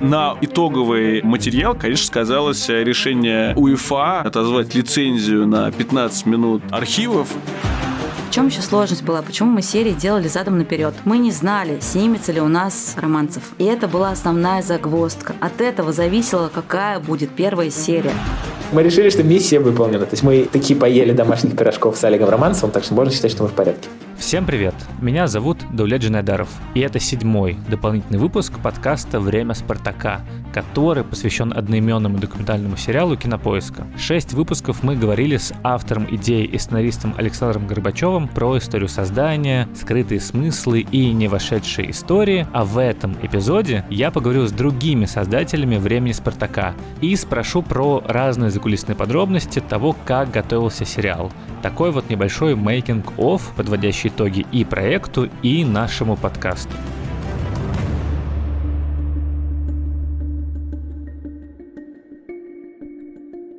На итоговый материал, конечно, сказалось решение УЕФА отозвать лицензию на 15 минут архивов. В чем еще сложность была? Почему мы серии делали задом наперед? Мы не знали, снимется ли у нас романцев. И это была основная загвоздка. От этого зависело, какая будет первая серия. Мы решили, что миссия выполнена. То есть мы такие поели домашних пирожков с Олегом Романцевым, так что можно считать, что мы в порядке. Всем привет! Меня зовут Даулет Джинайдаров, и это седьмой дополнительный выпуск подкаста «Время Спартака», который посвящен одноименному документальному сериалу «Кинопоиска». Шесть выпусков мы говорили с автором идеи и сценаристом Александром Горбачевым про историю создания, скрытые смыслы и не вошедшие истории, а в этом эпизоде я поговорю с другими создателями «Времени Спартака» и спрошу про разные закулисные подробности того, как готовился сериал. Такой вот небольшой making-of, подводящий итоги и проекту, и нашему подкасту.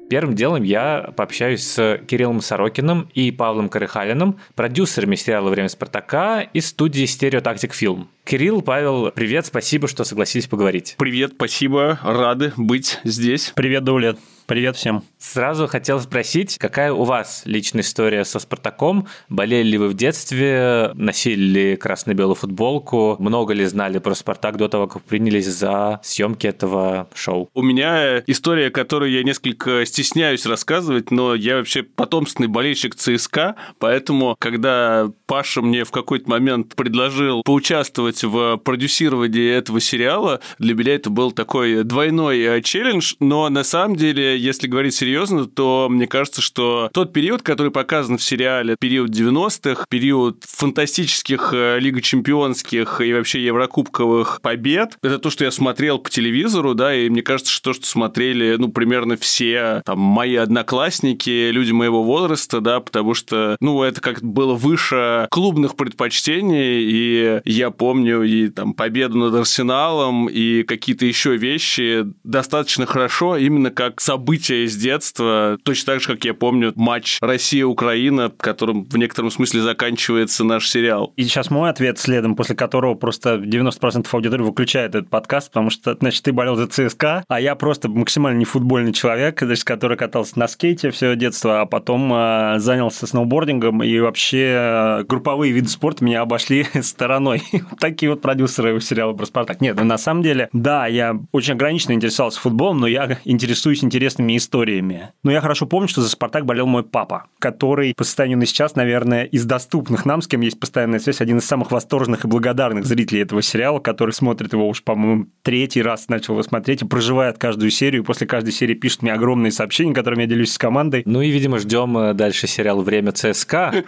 Первым делом я пообщаюсь с Кириллом Сорокиным и Павлом Корыхалиным, продюсерами сериала «Время Спартака» из студии «Стереотактик Фильм». Кирилл, Павел, привет, спасибо, что согласились поговорить. Привет, спасибо, рады быть здесь. Привет, Даулет. Привет всем. Сразу хотел спросить, какая у вас личная история со «Спартаком»? Болели ли вы в детстве? Носили ли красно-белую футболку? Много ли знали про «Спартак» до того, как принялись за съемки этого шоу? У меня история, которую я несколько стесняюсь рассказывать, но я вообще потомственный болельщик ЦСКА, поэтому, когда Паша мне в какой-то момент предложил поучаствовать в продюсировании этого сериала, для меня это был такой двойной э, челлендж, но на самом деле если говорить серьезно, то мне кажется, что тот период, который показан в сериале, период 90-х, период фантастических э, Лига Чемпионских и вообще Еврокубковых побед, это то, что я смотрел по телевизору, да, и мне кажется, что то, что смотрели, ну, примерно все там мои одноклассники, люди моего возраста, да, потому что, ну, это как было выше клубных предпочтений, и я помню и там победу над Арсеналом, и какие-то еще вещи достаточно хорошо, именно как события события из детства, точно так же, как я помню матч Россия-Украина, которым в некотором смысле заканчивается наш сериал. И сейчас мой ответ следом, после которого просто 90% аудитории выключает этот подкаст, потому что, значит, ты болел за ЦСКА, а я просто максимально не футбольный человек, значит, который катался на скейте все детство, а потом э, занялся сноубордингом, и вообще э, групповые виды спорта меня обошли стороной. Такие вот продюсеры сериала про Спартак. Нет, ну, на самом деле, да, я очень ограниченно интересовался футболом, но я интересуюсь интересными интересными историями. Но я хорошо помню, что за «Спартак» болел мой папа, который по состоянию на сейчас, наверное, из доступных нам, с кем есть постоянная связь, один из самых восторженных и благодарных зрителей этого сериала, который смотрит его уж, по-моему, третий раз начал его смотреть и проживает каждую серию, и после каждой серии пишет мне огромные сообщения, которыми я делюсь с командой. Ну и, видимо, ждем э, дальше сериал «Время ЦСКА».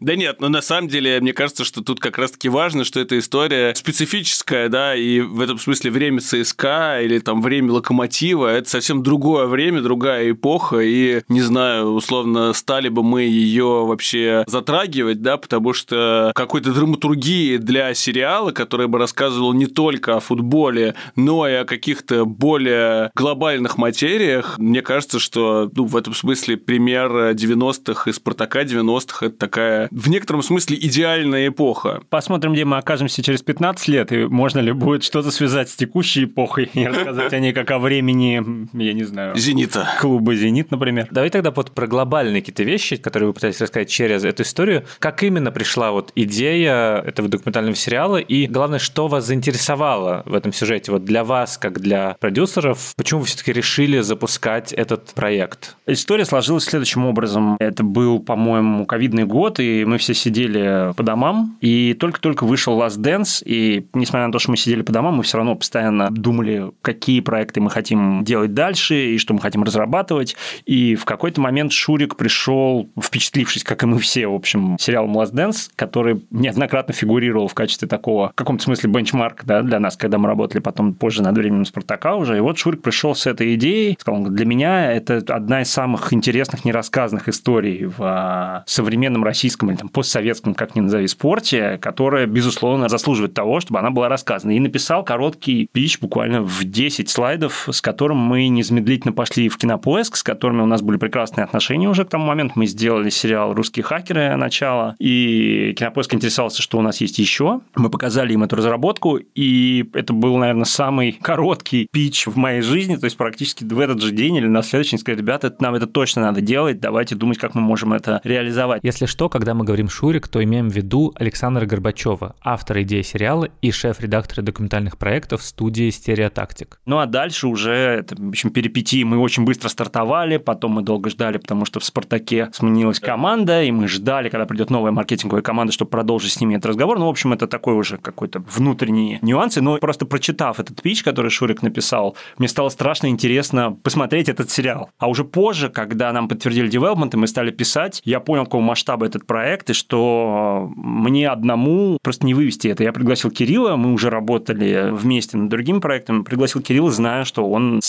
Да нет, но на самом деле, мне кажется, что тут как раз-таки важно, что эта история специфическая, да, и в этом смысле время ЦСКА или там время Локомотива, это совсем совсем другое время, другая эпоха, и, не знаю, условно, стали бы мы ее вообще затрагивать, да, потому что какой-то драматургии для сериала, который бы рассказывал не только о футболе, но и о каких-то более глобальных материях, мне кажется, что ну, в этом смысле пример 90-х и Спартака 90-х это такая, в некотором смысле, идеальная эпоха. Посмотрим, где мы окажемся через 15 лет, и можно ли будет что-то связать с текущей эпохой и рассказать о ней как о времени я не знаю... «Зенита». Клуба «Зенит», например. Давай тогда вот про глобальные какие-то вещи, которые вы пытаетесь рассказать через эту историю. Как именно пришла вот идея этого документального сериала, и главное, что вас заинтересовало в этом сюжете, вот для вас, как для продюсеров, почему вы все-таки решили запускать этот проект? История сложилась следующим образом. Это был, по-моему, ковидный год, и мы все сидели по домам, и только-только вышел Last Dance, и несмотря на то, что мы сидели по домам, мы все равно постоянно думали, какие проекты мы хотим делать дальше, дальше, и что мы хотим разрабатывать. И в какой-то момент Шурик пришел, впечатлившись, как и мы все, в общем, сериалом Last Dance, который неоднократно фигурировал в качестве такого, в каком-то смысле, бенчмарк да, для нас, когда мы работали потом позже над временем Спартака уже. И вот Шурик пришел с этой идеей, сказал, для меня это одна из самых интересных нерассказанных историй в а, современном российском или там постсоветском, как ни назови, спорте, которая безусловно, заслуживает того, чтобы она была рассказана. И написал короткий пич буквально в 10 слайдов, с которым мы незамедлительно пошли в кинопоиск, с которыми у нас были прекрасные отношения уже к тому моменту. Мы сделали сериал «Русские хакеры» начало, и кинопоиск интересовался, что у нас есть еще. Мы показали им эту разработку, и это был, наверное, самый короткий пич в моей жизни, то есть практически в этот же день или на следующий сказали, ребята, нам это точно надо делать, давайте думать, как мы можем это реализовать. Если что, когда мы говорим Шурик, то имеем в виду Александра Горбачева, автора идеи сериала и шеф-редактора документальных проектов студии «Стереотактик». Ну а дальше уже, это, общем, перипетии мы очень быстро стартовали, потом мы долго ждали, потому что в «Спартаке» сменилась команда, и мы ждали, когда придет новая маркетинговая команда, чтобы продолжить с ними этот разговор. Ну, в общем, это такой уже какой-то внутренние нюансы, но просто прочитав этот пич, который Шурик написал, мне стало страшно интересно посмотреть этот сериал. А уже позже, когда нам подтвердили девелопмент, и мы стали писать, я понял, какого масштаба этот проект, и что мне одному просто не вывести это. Я пригласил Кирилла, мы уже работали вместе над другими проектами, пригласил Кирилла, зная, что он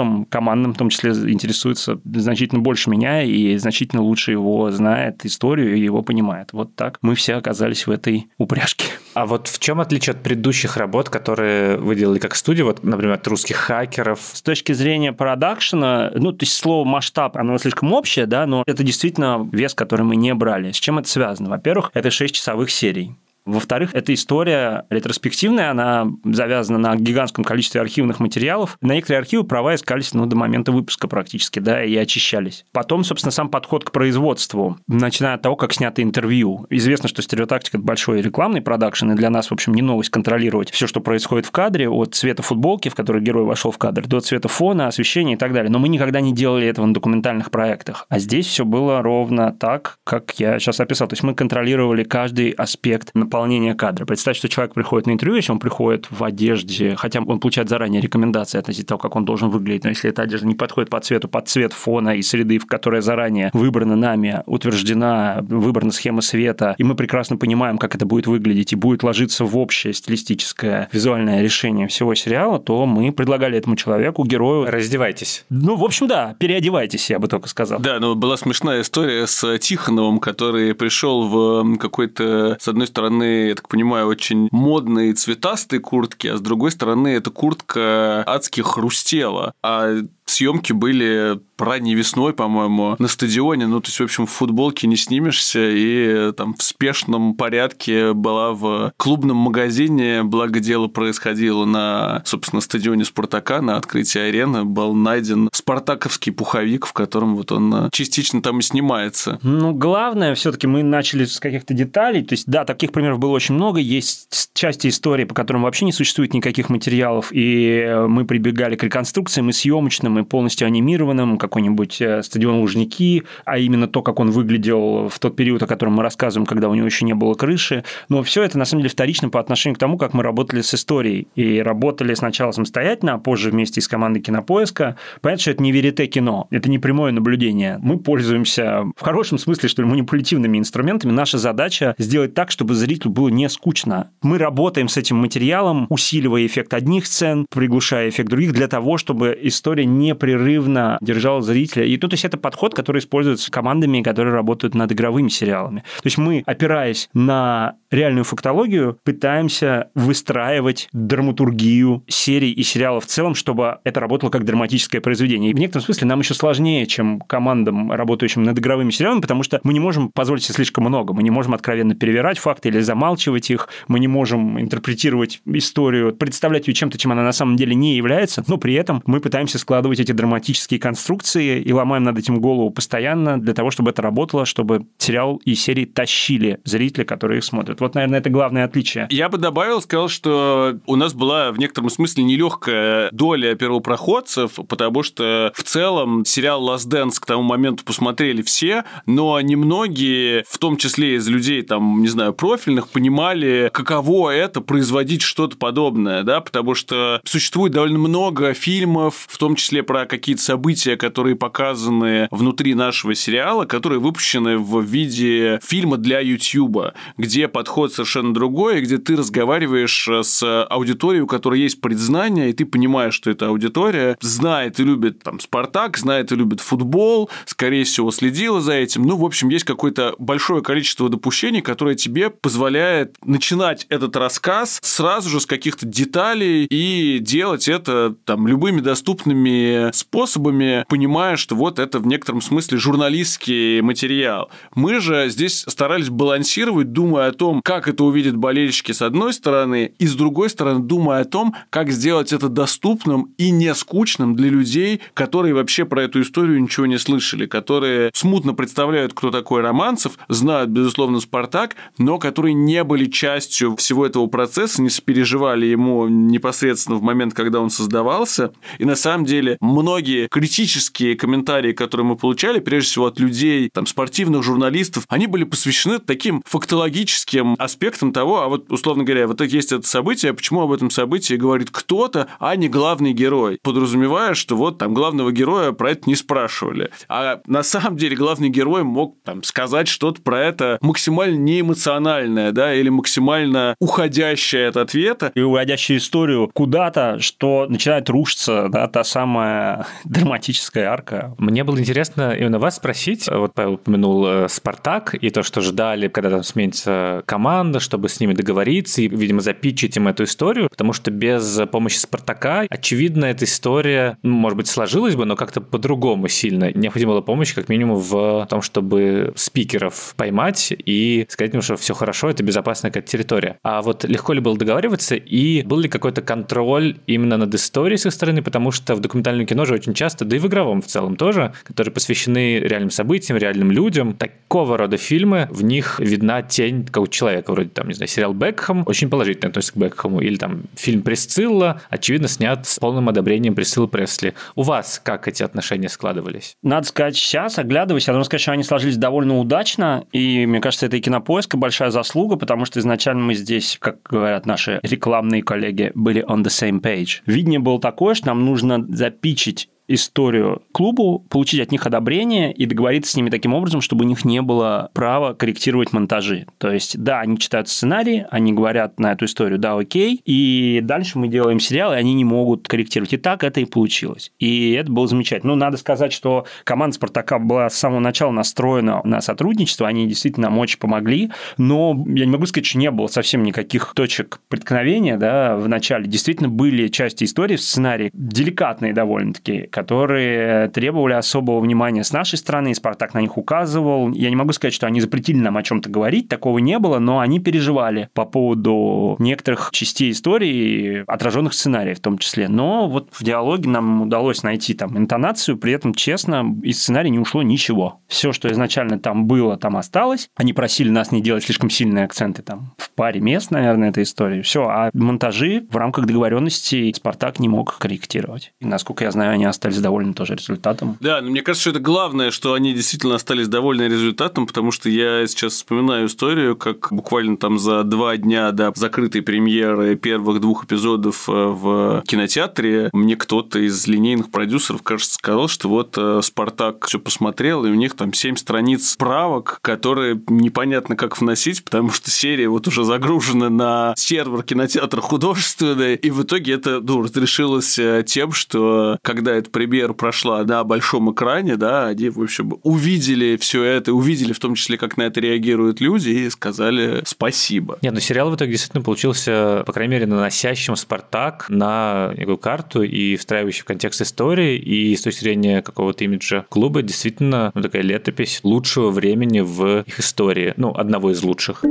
спортом командным в том числе интересуется значительно больше меня и значительно лучше его знает историю и его понимает. Вот так мы все оказались в этой упряжке. А вот в чем отличие от предыдущих работ, которые вы делали как студия, вот, например, от русских хакеров? С точки зрения продакшена, ну, то есть слово масштаб, оно слишком общее, да, но это действительно вес, который мы не брали. С чем это связано? Во-первых, это 6 часовых серий. Во-вторых, эта история ретроспективная, она завязана на гигантском количестве архивных материалов. На некоторые архивы права искались ну, до момента выпуска практически, да, и очищались. Потом, собственно, сам подход к производству, начиная от того, как снято интервью. Известно, что стереотактика – это большой рекламный продакшн, и для нас, в общем, не новость контролировать все, что происходит в кадре, от цвета футболки, в которой герой вошел в кадр, до цвета фона, освещения и так далее. Но мы никогда не делали этого на документальных проектах. А здесь все было ровно так, как я сейчас описал. То есть мы контролировали каждый аспект наполнения кадра. Представьте, что человек приходит на интервью, если он приходит в одежде, хотя он получает заранее рекомендации относительно того, как он должен выглядеть, но если эта одежда не подходит по цвету, под цвет фона и среды, в которой заранее выбрана нами, утверждена, выбрана схема света, и мы прекрасно понимаем, как это будет выглядеть и будет ложиться в общее стилистическое визуальное решение всего сериала, то мы предлагали этому человеку, герою... Раздевайтесь. Ну, в общем, да, переодевайтесь, я бы только сказал. Да, но была смешная история с Тихоновым, который пришел в какой-то, с одной стороны, я так понимаю, очень модные цветастые куртки, а с другой стороны, эта куртка адски хрустела. А съемки были ранней весной, по-моему, на стадионе. Ну, то есть, в общем, в футболке не снимешься, и там в спешном порядке была в клубном магазине, благо дело происходило на, собственно, стадионе Спартака, на открытии арены, был найден спартаковский пуховик, в котором вот он частично там и снимается. Ну, главное, все таки мы начали с каких-то деталей, то есть, да, таких примеров было очень много, есть части истории, по которым вообще не существует никаких материалов, и мы прибегали к реконструкциям и съемочным, и полностью анимированным, какой-нибудь э, стадион Лужники, а именно то, как он выглядел в тот период, о котором мы рассказываем, когда у него еще не было крыши. Но все это, на самом деле, вторично по отношению к тому, как мы работали с историей. И работали сначала самостоятельно, а позже вместе с командой Кинопоиска. Понятно, что это не верите кино, это не прямое наблюдение. Мы пользуемся в хорошем смысле, что ли, манипулятивными инструментами. Наша задача сделать так, чтобы зрителю было не скучно. Мы работаем с этим материалом, усиливая эффект одних сцен, приглушая эффект других, для того, чтобы история непрерывно держала зал зрителя. И, ну, то есть это подход, который используется командами, которые работают над игровыми сериалами. То есть мы, опираясь на реальную фактологию, пытаемся выстраивать драматургию серий и сериалов в целом, чтобы это работало как драматическое произведение. И в некотором смысле нам еще сложнее, чем командам, работающим над игровыми сериалами, потому что мы не можем позволить себе слишком много. Мы не можем откровенно перевирать факты или замалчивать их. Мы не можем интерпретировать историю, представлять ее чем-то, чем она на самом деле не является, но при этом мы пытаемся складывать эти драматические конструкции и ломаем над этим голову постоянно для того, чтобы это работало, чтобы сериал и серии тащили зрителя, которые их смотрят. Вот, наверное, это главное отличие. Я бы добавил, сказал, что у нас была в некотором смысле нелегкая доля первопроходцев, потому что в целом сериал Last Dance к тому моменту посмотрели все, но немногие, в том числе из людей, там, не знаю, профильных, понимали, каково это производить что-то подобное, да, потому что существует довольно много фильмов, в том числе числе про какие-то события, которые показаны внутри нашего сериала, которые выпущены в виде фильма для YouTube, где подход совершенно другой, где ты разговариваешь с аудиторией, у которой есть предзнание, и ты понимаешь, что эта аудитория знает и любит там Спартак, знает и любит футбол, скорее всего, следила за этим. Ну, в общем, есть какое-то большое количество допущений, которое тебе позволяет начинать этот рассказ сразу же с каких-то деталей и делать это там любыми доступными способами, понимая, что вот это в некотором смысле журналистский материал. Мы же здесь старались балансировать, думая о том, как это увидят болельщики с одной стороны, и с другой стороны, думая о том, как сделать это доступным и не скучным для людей, которые вообще про эту историю ничего не слышали, которые смутно представляют, кто такой Романцев, знают, безусловно, Спартак, но которые не были частью всего этого процесса, не сопереживали ему непосредственно в момент, когда он создавался. И на самом деле многие критические комментарии, которые мы получали, прежде всего от людей, там, спортивных журналистов, они были посвящены таким фактологическим аспектам того, а вот, условно говоря, вот есть это событие, почему об этом событии говорит кто-то, а не главный герой, подразумевая, что вот там главного героя про это не спрашивали. А на самом деле главный герой мог там сказать что-то про это максимально неэмоциональное, да, или максимально уходящее от ответа. И уводящее историю куда-то, что начинает рушиться, да, та самая драматическая арка. Мне было интересно именно вас спросить. Вот Павел упомянул э, Спартак и то, что ждали, когда там сменится команда, чтобы с ними договориться и, видимо, запичить им эту историю, потому что без помощи Спартака, очевидно, эта история, ну, может быть, сложилась бы, но как-то по-другому сильно. Необходима была помощь, как минимум, в том, чтобы спикеров поймать и сказать им, что все хорошо, это безопасная какая-то территория. А вот легко ли было договариваться, и был ли какой-то контроль именно над историей с их стороны, потому что в документальном кино же очень часто, да и в игровом в целом тоже, которые посвящены реальным событиям, реальным людям, такого рода фильмы, в них видна тень какого-то человека, вроде там, не знаю, сериал Бекхэм очень положительно относится к Бекхэму, или там фильм Присцилла, очевидно, снят с полным одобрением Присциллы Пресли. У вас как эти отношения складывались? Надо сказать, сейчас, оглядываясь, я должен сказать, что они сложились довольно удачно, и мне кажется, это и кинопоиска большая заслуга, потому что изначально мы здесь, как говорят наши рекламные коллеги, были on the same page. Видение было такое, что нам нужно запичить историю клубу, получить от них одобрение и договориться с ними таким образом, чтобы у них не было права корректировать монтажи. То есть, да, они читают сценарий, они говорят на эту историю, да, окей, и дальше мы делаем сериал, и они не могут корректировать. И так это и получилось. И это было замечательно. Ну, надо сказать, что команда «Спартака» была с самого начала настроена на сотрудничество, они действительно нам очень помогли, но я не могу сказать, что не было совсем никаких точек преткновения, да, в начале. Действительно были части истории в сценарии деликатные довольно-таки, которые требовали особого внимания с нашей стороны, и Спартак на них указывал. Я не могу сказать, что они запретили нам о чем-то говорить, такого не было, но они переживали по поводу некоторых частей истории, отраженных в сценарии в том числе. Но вот в диалоге нам удалось найти там интонацию, при этом, честно, из сценария не ушло ничего. Все, что изначально там было, там осталось. Они просили нас не делать слишком сильные акценты там в паре мест, наверное, этой истории. Все, а монтажи в рамках договоренности Спартак не мог корректировать. И, насколько я знаю, они остались остались довольны тоже результатом. Да, но мне кажется, что это главное, что они действительно остались довольны результатом, потому что я сейчас вспоминаю историю, как буквально там за два дня до закрытой премьеры первых двух эпизодов э, в кинотеатре мне кто-то из линейных продюсеров, кажется, сказал, что вот э, Спартак все посмотрел, и у них там семь страниц правок, которые непонятно как вносить, потому что серия вот уже загружена на сервер кинотеатра художественный, и в итоге это ну, разрешилось э, тем, что когда это премьера прошла на большом экране, да, они, в общем, увидели все это, увидели в том числе, как на это реагируют люди, и сказали спасибо. Нет, ну сериал в итоге действительно получился, по крайней мере, наносящим Спартак на некую карту и встраивающий в контекст истории, и с точки зрения какого-то имиджа клуба действительно ну, такая летопись лучшего времени в их истории, ну, одного из лучших.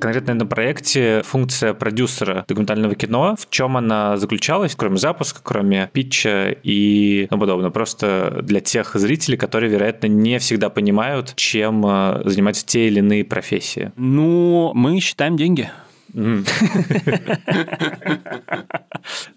Конкретно на проекте функция продюсера документального кино, в чем она заключалась, кроме запуска, кроме питча и тому подобное. Просто для тех зрителей, которые, вероятно, не всегда понимают, чем э, занимаются те или иные профессии. Ну, мы считаем деньги.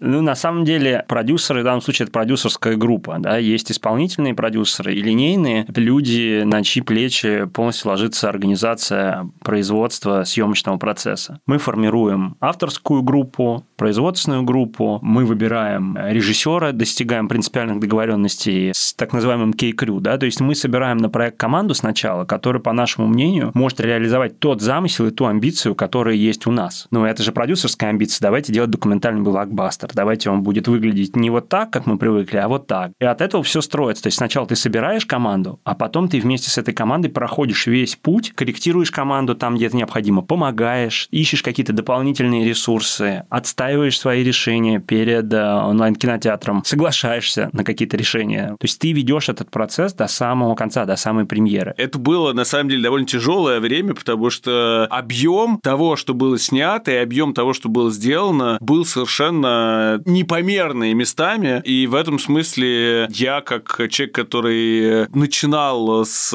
Ну, на самом деле, продюсеры, в данном случае, это продюсерская группа, да, есть исполнительные продюсеры и линейные. Люди, на чьи плечи полностью ложится организация производства съемочного процесса. Мы формируем авторскую группу, производственную группу, мы выбираем режиссера, достигаем принципиальных договоренностей с так называемым K-Crew, да, то есть мы собираем на проект команду сначала, которая, по нашему мнению, может реализовать тот замысел и ту амбицию, которая есть у нас. Ну, это же продюсерская амбиция, давайте делать документальный блокбастер, давайте он будет выглядеть не вот так, как мы привыкли, а вот так. И от этого все строится. То есть сначала ты собираешь команду, а потом ты вместе с этой командой проходишь весь путь, корректируешь команду там, где это необходимо, помогаешь, ищешь какие-то дополнительные ресурсы, отстаиваешь свои решения перед э, онлайн-кинотеатром, соглашаешься на какие-то решения. То есть ты ведешь этот процесс до самого конца, до самой премьеры. Это было, на самом деле, довольно тяжелое время, потому что объем того, что было снято, и объем того, что было сделано, был совершенно непомерный местами. И в этом смысле я, как человек, который начинал с,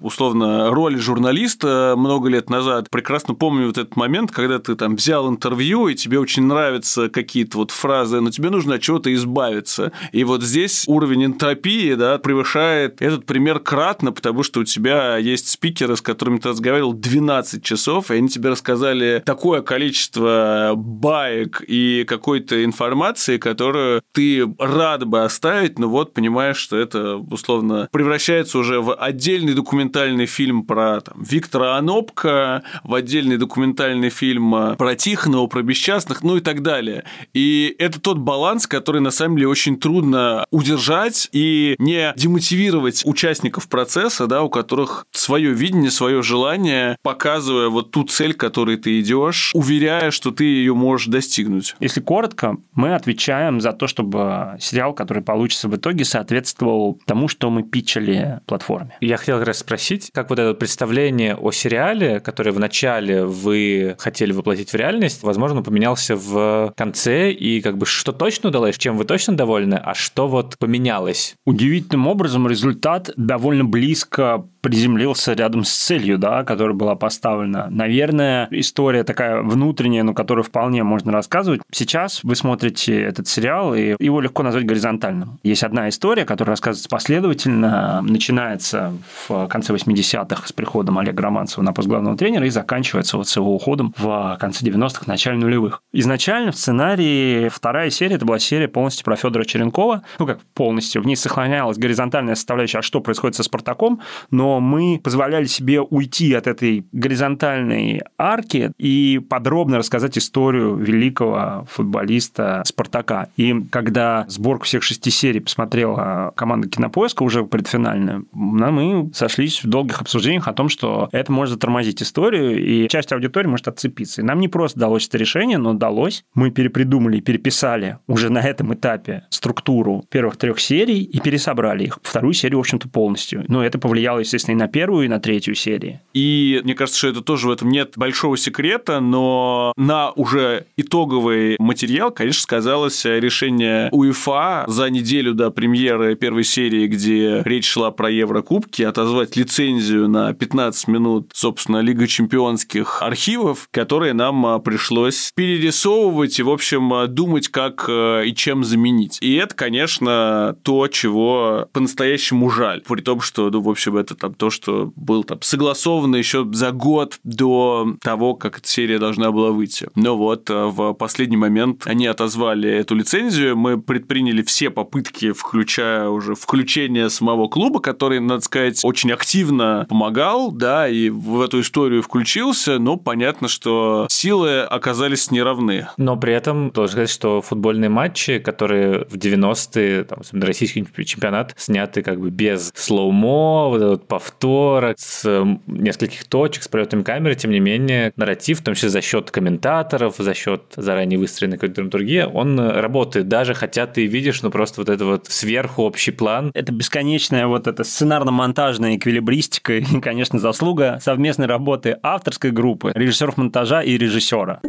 условно, роли журналиста много лет назад, прекрасно помню вот этот момент, когда ты там взял интервью, и тебе очень нравятся какие-то вот фразы, но тебе нужно от чего-то избавиться. И вот здесь уровень энтропии, да, превышает этот пример кратно, потому что у тебя есть спикеры, с которыми ты разговаривал 12 часов, и они тебе рассказали такое количество баек и какой-то информации, которую ты рад бы оставить, но вот понимаешь, что это условно превращается уже в отдельный документальный фильм про там, Виктора Анопка, в отдельный документальный фильм про Тихонова, про бесчастных, ну и так далее. И это тот баланс, который на самом деле очень трудно удержать и не демотивировать участников процесса, да, у которых свое видение, свое желание, показывая вот ту цель, к которой ты идешь, уверяя, что ты ее можешь достигнуть. Если коротко, мы отвечаем за то, чтобы сериал, который получится в итоге, соответствовал тому, что мы питчили платформе. Я хотел как раз спросить, как вот это представление о сериале, которое вначале вы хотели воплотить в реальность, возможно, поменялся в конце, и как бы что точно удалось, чем вы точно довольны, а что вот поменялось? Удивительным образом результат довольно близко приземлился рядом с целью, да, которая была поставлена. Наверное, история такая внутренняя, но которую вполне можно рассказывать. Сейчас вы смотрите этот сериал, и его легко назвать горизонтальным. Есть одна история, которая рассказывается последовательно, начинается в конце 80-х с приходом Олега Романцева на пост главного тренера и заканчивается вот с его уходом в конце 90-х, начале нулевых. Изначально в сценарии вторая серия, это была серия полностью про Федора Черенкова, ну как полностью, в ней сохранялась горизонтальная составляющая, а что происходит со Спартаком, но мы позволяли себе уйти от этой горизонтальной арки и подробно рассказать историю великого футболиста Спартака. И когда сборку всех шести серий посмотрела команда Кинопоиска уже предфинальную, мы сошлись в долгих обсуждениях о том, что это может затормозить историю, и часть аудитории может отцепиться. И нам не просто далось это решение, но удалось. Мы перепридумали, переписали уже на этом этапе структуру первых трех серий и пересобрали их. Вторую серию, в общем-то, полностью. Но это повлияло, естественно, соответственно, и на первую, и на третью серии. И мне кажется, что это тоже в этом нет большого секрета, но на уже итоговый материал, конечно, сказалось решение УЕФА за неделю до премьеры первой серии, где речь шла про Еврокубки, отозвать лицензию на 15 минут, собственно, Лига чемпионских архивов, которые нам а, пришлось перерисовывать и, в общем, а, думать, как а, и чем заменить. И это, конечно, то, чего по-настоящему жаль. При том, что, ну, в общем, это там то, что был там согласовано еще за год до того, как эта серия должна была выйти. Но вот э, в последний момент они отозвали эту лицензию, мы предприняли все попытки, включая уже включение самого клуба, который, надо сказать, очень активно помогал, да, и в эту историю включился, но понятно, что силы оказались неравны. Но при этом должен сказать, что футбольные матчи, которые в 90-е, там, российский чемпионат, сняты как бы без слоумо, вот этот повтора, с нескольких точек, с пролетами камеры, тем не менее, нарратив, в том числе за счет комментаторов, за счет заранее выстроенной какой-то драматургии, он работает, даже хотя ты видишь, ну, просто вот это вот сверху общий план. Это бесконечная вот эта сценарно-монтажная эквилибристика и, конечно, заслуга совместной работы авторской группы, режиссеров монтажа и режиссера.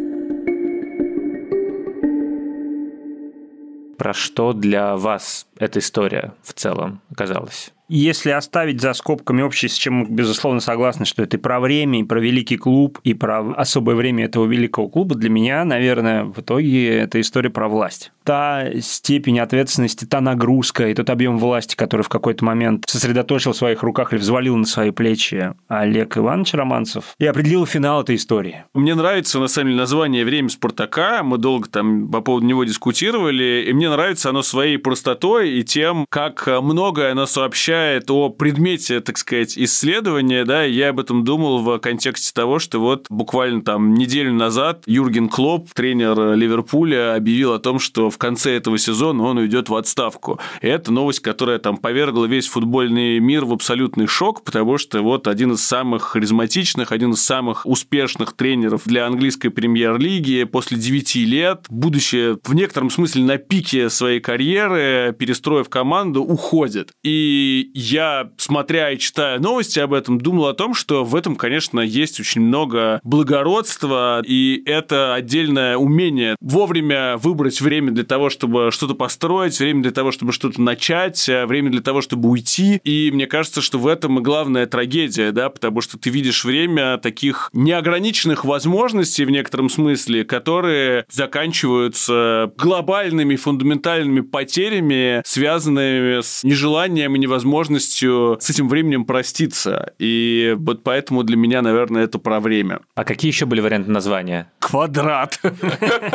Про что для вас эта история в целом оказалась? Если оставить за скобками общее, с чем мы, безусловно, согласны, что это и про время, и про великий клуб, и про особое время этого великого клуба, для меня, наверное, в итоге это история про власть. та степень ответственности, та нагрузка и тот объем власти, который в какой-то момент сосредоточил в своих руках или взвалил на свои плечи Олег Иванович Романцев и определил финал этой истории. Мне нравится, на самом деле, название «Время Спартака». Мы долго там по поводу него дискутировали, и мне нравится оно своей простотой и тем, как многое оно сообщает о предмете, так сказать, исследования, да, я об этом думал в контексте того, что вот буквально там неделю назад Юрген Клоп, тренер Ливерпуля, объявил о том, что в конце этого сезона он уйдет в отставку. И это новость, которая там повергла весь футбольный мир в абсолютный шок, потому что вот один из самых харизматичных, один из самых успешных тренеров для английской премьер-лиги после 9 лет, будучи в некотором смысле на пике своей карьеры, перестроив команду, уходит. И я, смотря и читая новости об этом, думал о том, что в этом, конечно, есть очень много благородства, и это отдельное умение вовремя выбрать время для того, чтобы что-то построить, время для того, чтобы что-то начать, время для того, чтобы уйти. И мне кажется, что в этом и главная трагедия, да, потому что ты видишь время таких неограниченных возможностей в некотором смысле, которые заканчиваются глобальными фундаментальными потерями, связанными с нежеланием и невозможностью с этим временем проститься. И вот поэтому для меня, наверное, это про время. А какие еще были варианты названия? Квадрат.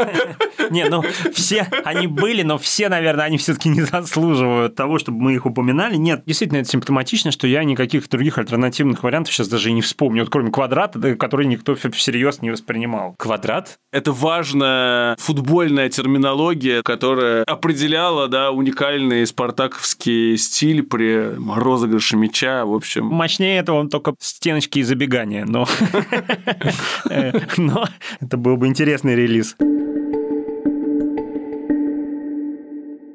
Не, ну все они были, но все, наверное, они все-таки не заслуживают того, чтобы мы их упоминали. Нет, действительно, это симптоматично, что я никаких других альтернативных вариантов сейчас даже и не вспомню, вот кроме квадрата, который никто всерьез не воспринимал. Квадрат? Это важная футбольная терминология, которая определяла, да, уникальный спартаковский стиль при розыгрыше мяча, в общем. Мощнее этого он только стеночки и забегания. Э, но это был бы интересный релиз.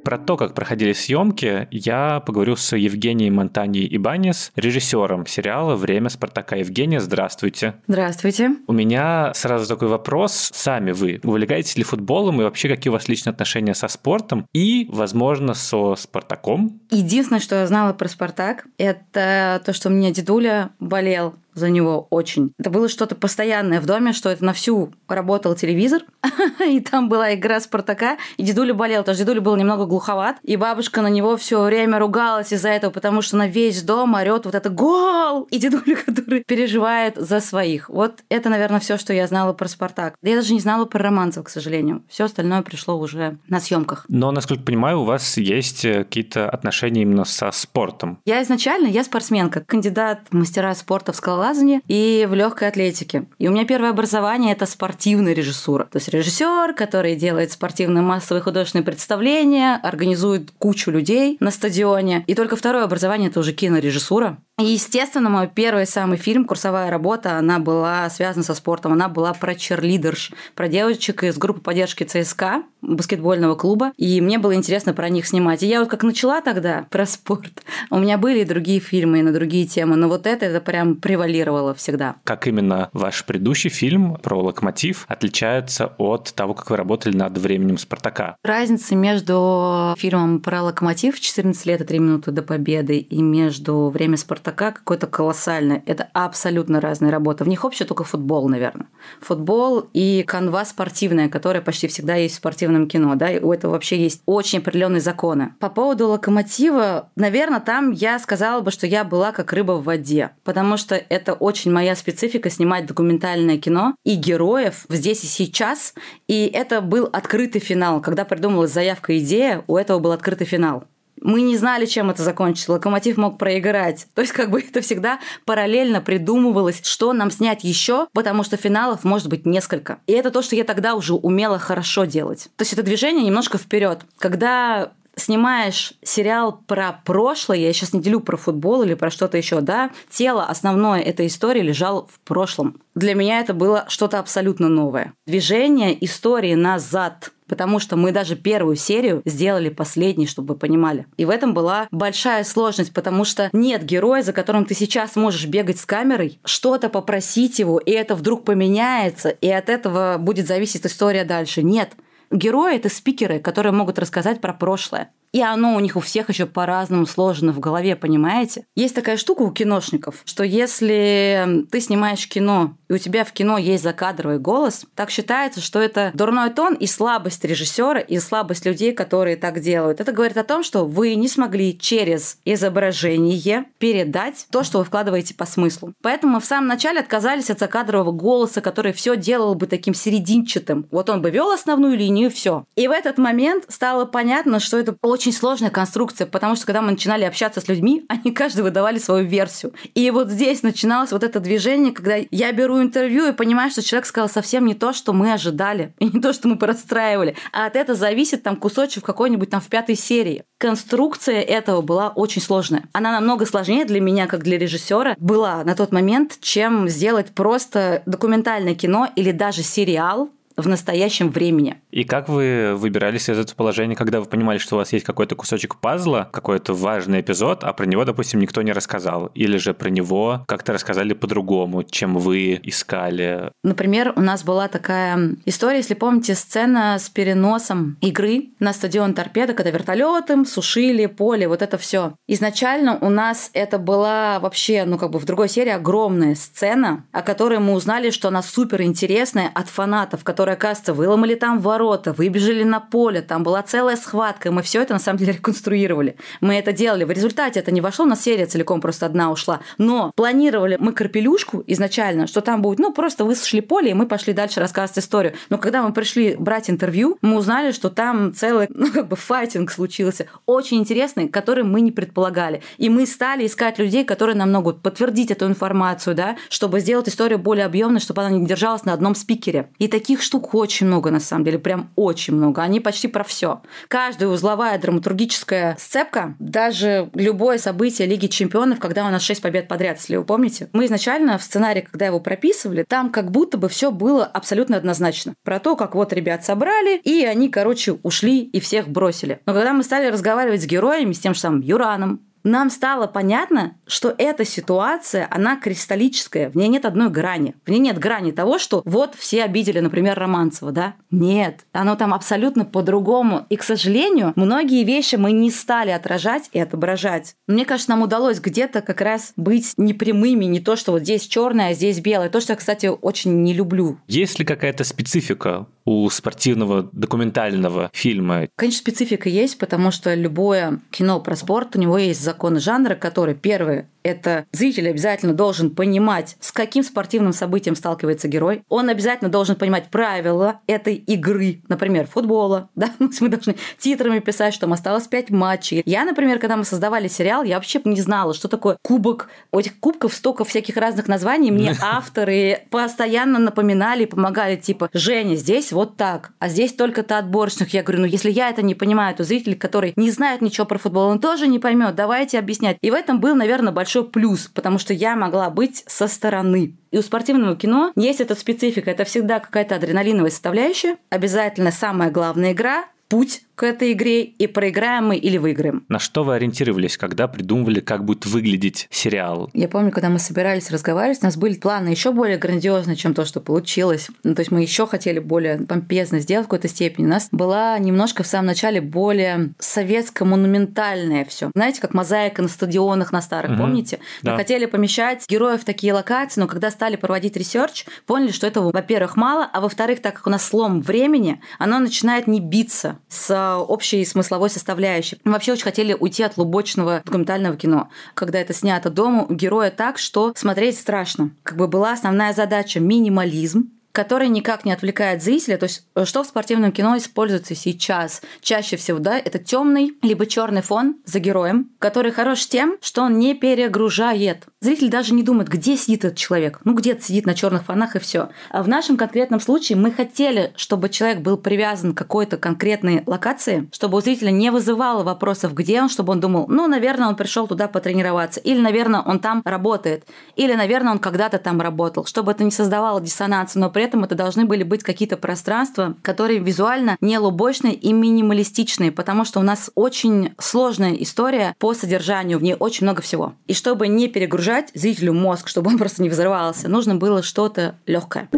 Про то, как проходили съемки, я поговорю с Евгенией Монтаньей Ибанис, режиссером сериала «Время Спартака». Евгения, здравствуйте. Здравствуйте. У меня сразу такой вопрос. Сами вы увлекаетесь ли футболом и вообще какие у вас личные отношения со спортом и, возможно, со Спартаком? Единственное, что я знала про Спартак, это то, что у меня дедуля болел за него очень. Это было что-то постоянное в доме, что это на всю работал телевизор, и там была игра Спартака, и дедуля болел, потому что дедуля был немного глуховат, и бабушка на него все время ругалась из-за этого, потому что на весь дом орет вот это гол, и дедуля, который переживает за своих. Вот это, наверное, все, что я знала про Спартак. Я даже не знала про романцев, к сожалению. Все остальное пришло уже на съемках. Но, насколько понимаю, у вас есть э, какие-то отношения именно со спортом. Я изначально, я спортсменка, кандидат в мастера спорта в скалолазании, скалолазании и в легкой атлетике. И у меня первое образование – это спортивная режиссура. То есть режиссер, который делает спортивные массовые художественные представления, организует кучу людей на стадионе. И только второе образование – это уже кинорежиссура. Естественно, мой первый самый фильм, курсовая работа, она была связана со спортом. Она была про черлидерш, про девочек из группы поддержки ЦСКА, баскетбольного клуба. И мне было интересно про них снимать. И я вот как начала тогда про спорт, у меня были и другие фильмы, и на другие темы, но вот это, это прям превалировало всегда. Как именно ваш предыдущий фильм про локомотив отличается от того, как вы работали над временем Спартака? Разница между фильмом про локомотив «14 лет и 3 минуты до победы» и между «Время Спартака» такая какой-то колоссальный. Это абсолютно разные работы. В них общее только футбол, наверное. Футбол и канва спортивная, которая почти всегда есть в спортивном кино. Да? И у этого вообще есть очень определенные законы. По поводу локомотива, наверное, там я сказала бы, что я была как рыба в воде. Потому что это очень моя специфика снимать документальное кино и героев здесь и сейчас. И это был открытый финал. Когда придумалась заявка идея, у этого был открытый финал мы не знали, чем это закончится. Локомотив мог проиграть. То есть, как бы это всегда параллельно придумывалось, что нам снять еще, потому что финалов может быть несколько. И это то, что я тогда уже умела хорошо делать. То есть это движение немножко вперед. Когда снимаешь сериал про прошлое, я сейчас не делю про футбол или про что-то еще, да, тело основное этой истории лежало в прошлом. Для меня это было что-то абсолютно новое. Движение истории назад потому что мы даже первую серию сделали последней, чтобы вы понимали. И в этом была большая сложность, потому что нет героя, за которым ты сейчас можешь бегать с камерой, что-то попросить его, и это вдруг поменяется, и от этого будет зависеть история дальше. Нет. Герои — это спикеры, которые могут рассказать про прошлое. И оно у них у всех еще по-разному сложено в голове, понимаете? Есть такая штука у киношников, что если ты снимаешь кино, и у тебя в кино есть закадровый голос, так считается, что это дурной тон и слабость режиссера, и слабость людей, которые так делают. Это говорит о том, что вы не смогли через изображение передать то, что вы вкладываете по смыслу. Поэтому мы в самом начале отказались от закадрового голоса, который все делал бы таким серединчатым. Вот он бы вел основную линию, все. И в этот момент стало понятно, что это очень сложная конструкция, потому что когда мы начинали общаться с людьми, они каждый выдавали свою версию. И вот здесь начиналось вот это движение, когда я беру интервью и понимаю, что человек сказал совсем не то, что мы ожидали, и не то, что мы простраивали, а от этого зависит там кусочек какой-нибудь там в пятой серии. Конструкция этого была очень сложная. Она намного сложнее для меня, как для режиссера, была на тот момент, чем сделать просто документальное кино или даже сериал в настоящем времени. И как вы выбирались из этого положения, когда вы понимали, что у вас есть какой-то кусочек пазла, какой-то важный эпизод, а про него, допустим, никто не рассказал? Или же про него как-то рассказали по-другому, чем вы искали? Например, у нас была такая история, если помните, сцена с переносом игры на стадион Торпеда, когда вертолеты сушили поле, вот это все. Изначально у нас это была вообще, ну как бы в другой серии огромная сцена, о которой мы узнали, что она супер интересная от фанатов, которые оказывается, выломали там ворота, выбежали на поле, там была целая схватка, и мы все это на самом деле реконструировали. Мы это делали. В результате это не вошло, на серия целиком просто одна ушла. Но планировали мы карпелюшку изначально, что там будет, ну, просто высушили поле, и мы пошли дальше рассказывать историю. Но когда мы пришли брать интервью, мы узнали, что там целый, ну, как бы файтинг случился, очень интересный, который мы не предполагали. И мы стали искать людей, которые нам могут подтвердить эту информацию, да, чтобы сделать историю более объемной, чтобы она не держалась на одном спикере. И таких штук штук очень много, на самом деле, прям очень много. Они почти про все. Каждая узловая драматургическая сцепка, даже любое событие Лиги Чемпионов, когда у нас 6 побед подряд, если вы помните, мы изначально в сценарии, когда его прописывали, там как будто бы все было абсолютно однозначно. Про то, как вот ребят собрали, и они, короче, ушли и всех бросили. Но когда мы стали разговаривать с героями, с тем же самым Юраном, нам стало понятно, что эта ситуация, она кристаллическая, в ней нет одной грани. В ней нет грани того, что вот все обидели, например, Романцева, да? Нет, оно там абсолютно по-другому. И, к сожалению, многие вещи мы не стали отражать и отображать. Мне кажется, нам удалось где-то как раз быть непрямыми, не то, что вот здесь черное, а здесь белое. То, что я, кстати, очень не люблю. Есть ли какая-то специфика у спортивного документального фильма? Конечно, специфика есть, потому что любое кино про спорт, у него есть законы жанра, которые, первое, это зритель обязательно должен понимать, с каким спортивным событием сталкивается герой. Он обязательно должен понимать правила этой игры, например, футбола. Да? Мы должны титрами писать, что там осталось 5 матчей. Я, например, когда мы создавали сериал, я вообще не знала, что такое кубок. У этих кубков столько всяких разных названий. Мне авторы постоянно напоминали помогали, типа, Женя, здесь вот так, а здесь только-то отборочных. Я говорю, ну если я это не понимаю, то зритель, который не знает ничего про футбол, он тоже не поймет. Давайте объяснять. И в этом был, наверное, большой плюс, потому что я могла быть со стороны. И у спортивного кино есть эта специфика. Это всегда какая-то адреналиновая составляющая. Обязательно самая главная игра, путь к этой игре, и проиграем мы или выиграем. На что вы ориентировались, когда придумывали, как будет выглядеть сериал? Я помню, когда мы собирались разговаривать, у нас были планы еще более грандиозные, чем то, что получилось. Ну, то есть мы еще хотели более помпезно сделать в какой-то степени. У нас была немножко в самом начале более советско-монументальное все. Знаете, как мозаика на стадионах на старых, угу. помните? Мы да. хотели помещать героев в такие локации, но когда стали проводить research, поняли, что этого, во-первых, мало, а во-вторых, так как у нас слом времени, оно начинает не биться с общей смысловой составляющей. Мы вообще очень хотели уйти от лубочного документального кино, когда это снято дома у героя так, что смотреть страшно. Как бы была основная задача минимализм, который никак не отвлекает зрителя. То есть, э, что в спортивном кино используется сейчас? Чаще всего, да, это темный либо черный фон за героем, который хорош тем, что он не перегружает. Зритель даже не думает, где сидит этот человек. Ну, где-то сидит на черных фонах и все. А в нашем конкретном случае мы хотели, чтобы человек был привязан к какой-то конкретной локации, чтобы у зрителя не вызывало вопросов, где он, чтобы он думал, ну, наверное, он пришел туда потренироваться, или, наверное, он там работает, или, наверное, он когда-то там работал, чтобы это не создавало диссонанса, но при этом это должны были быть какие-то пространства, которые визуально не лубочные и минималистичные, потому что у нас очень сложная история по содержанию, в ней очень много всего. И чтобы не перегружать зрителю мозг, чтобы он просто не взрывался, нужно было что-то легкое.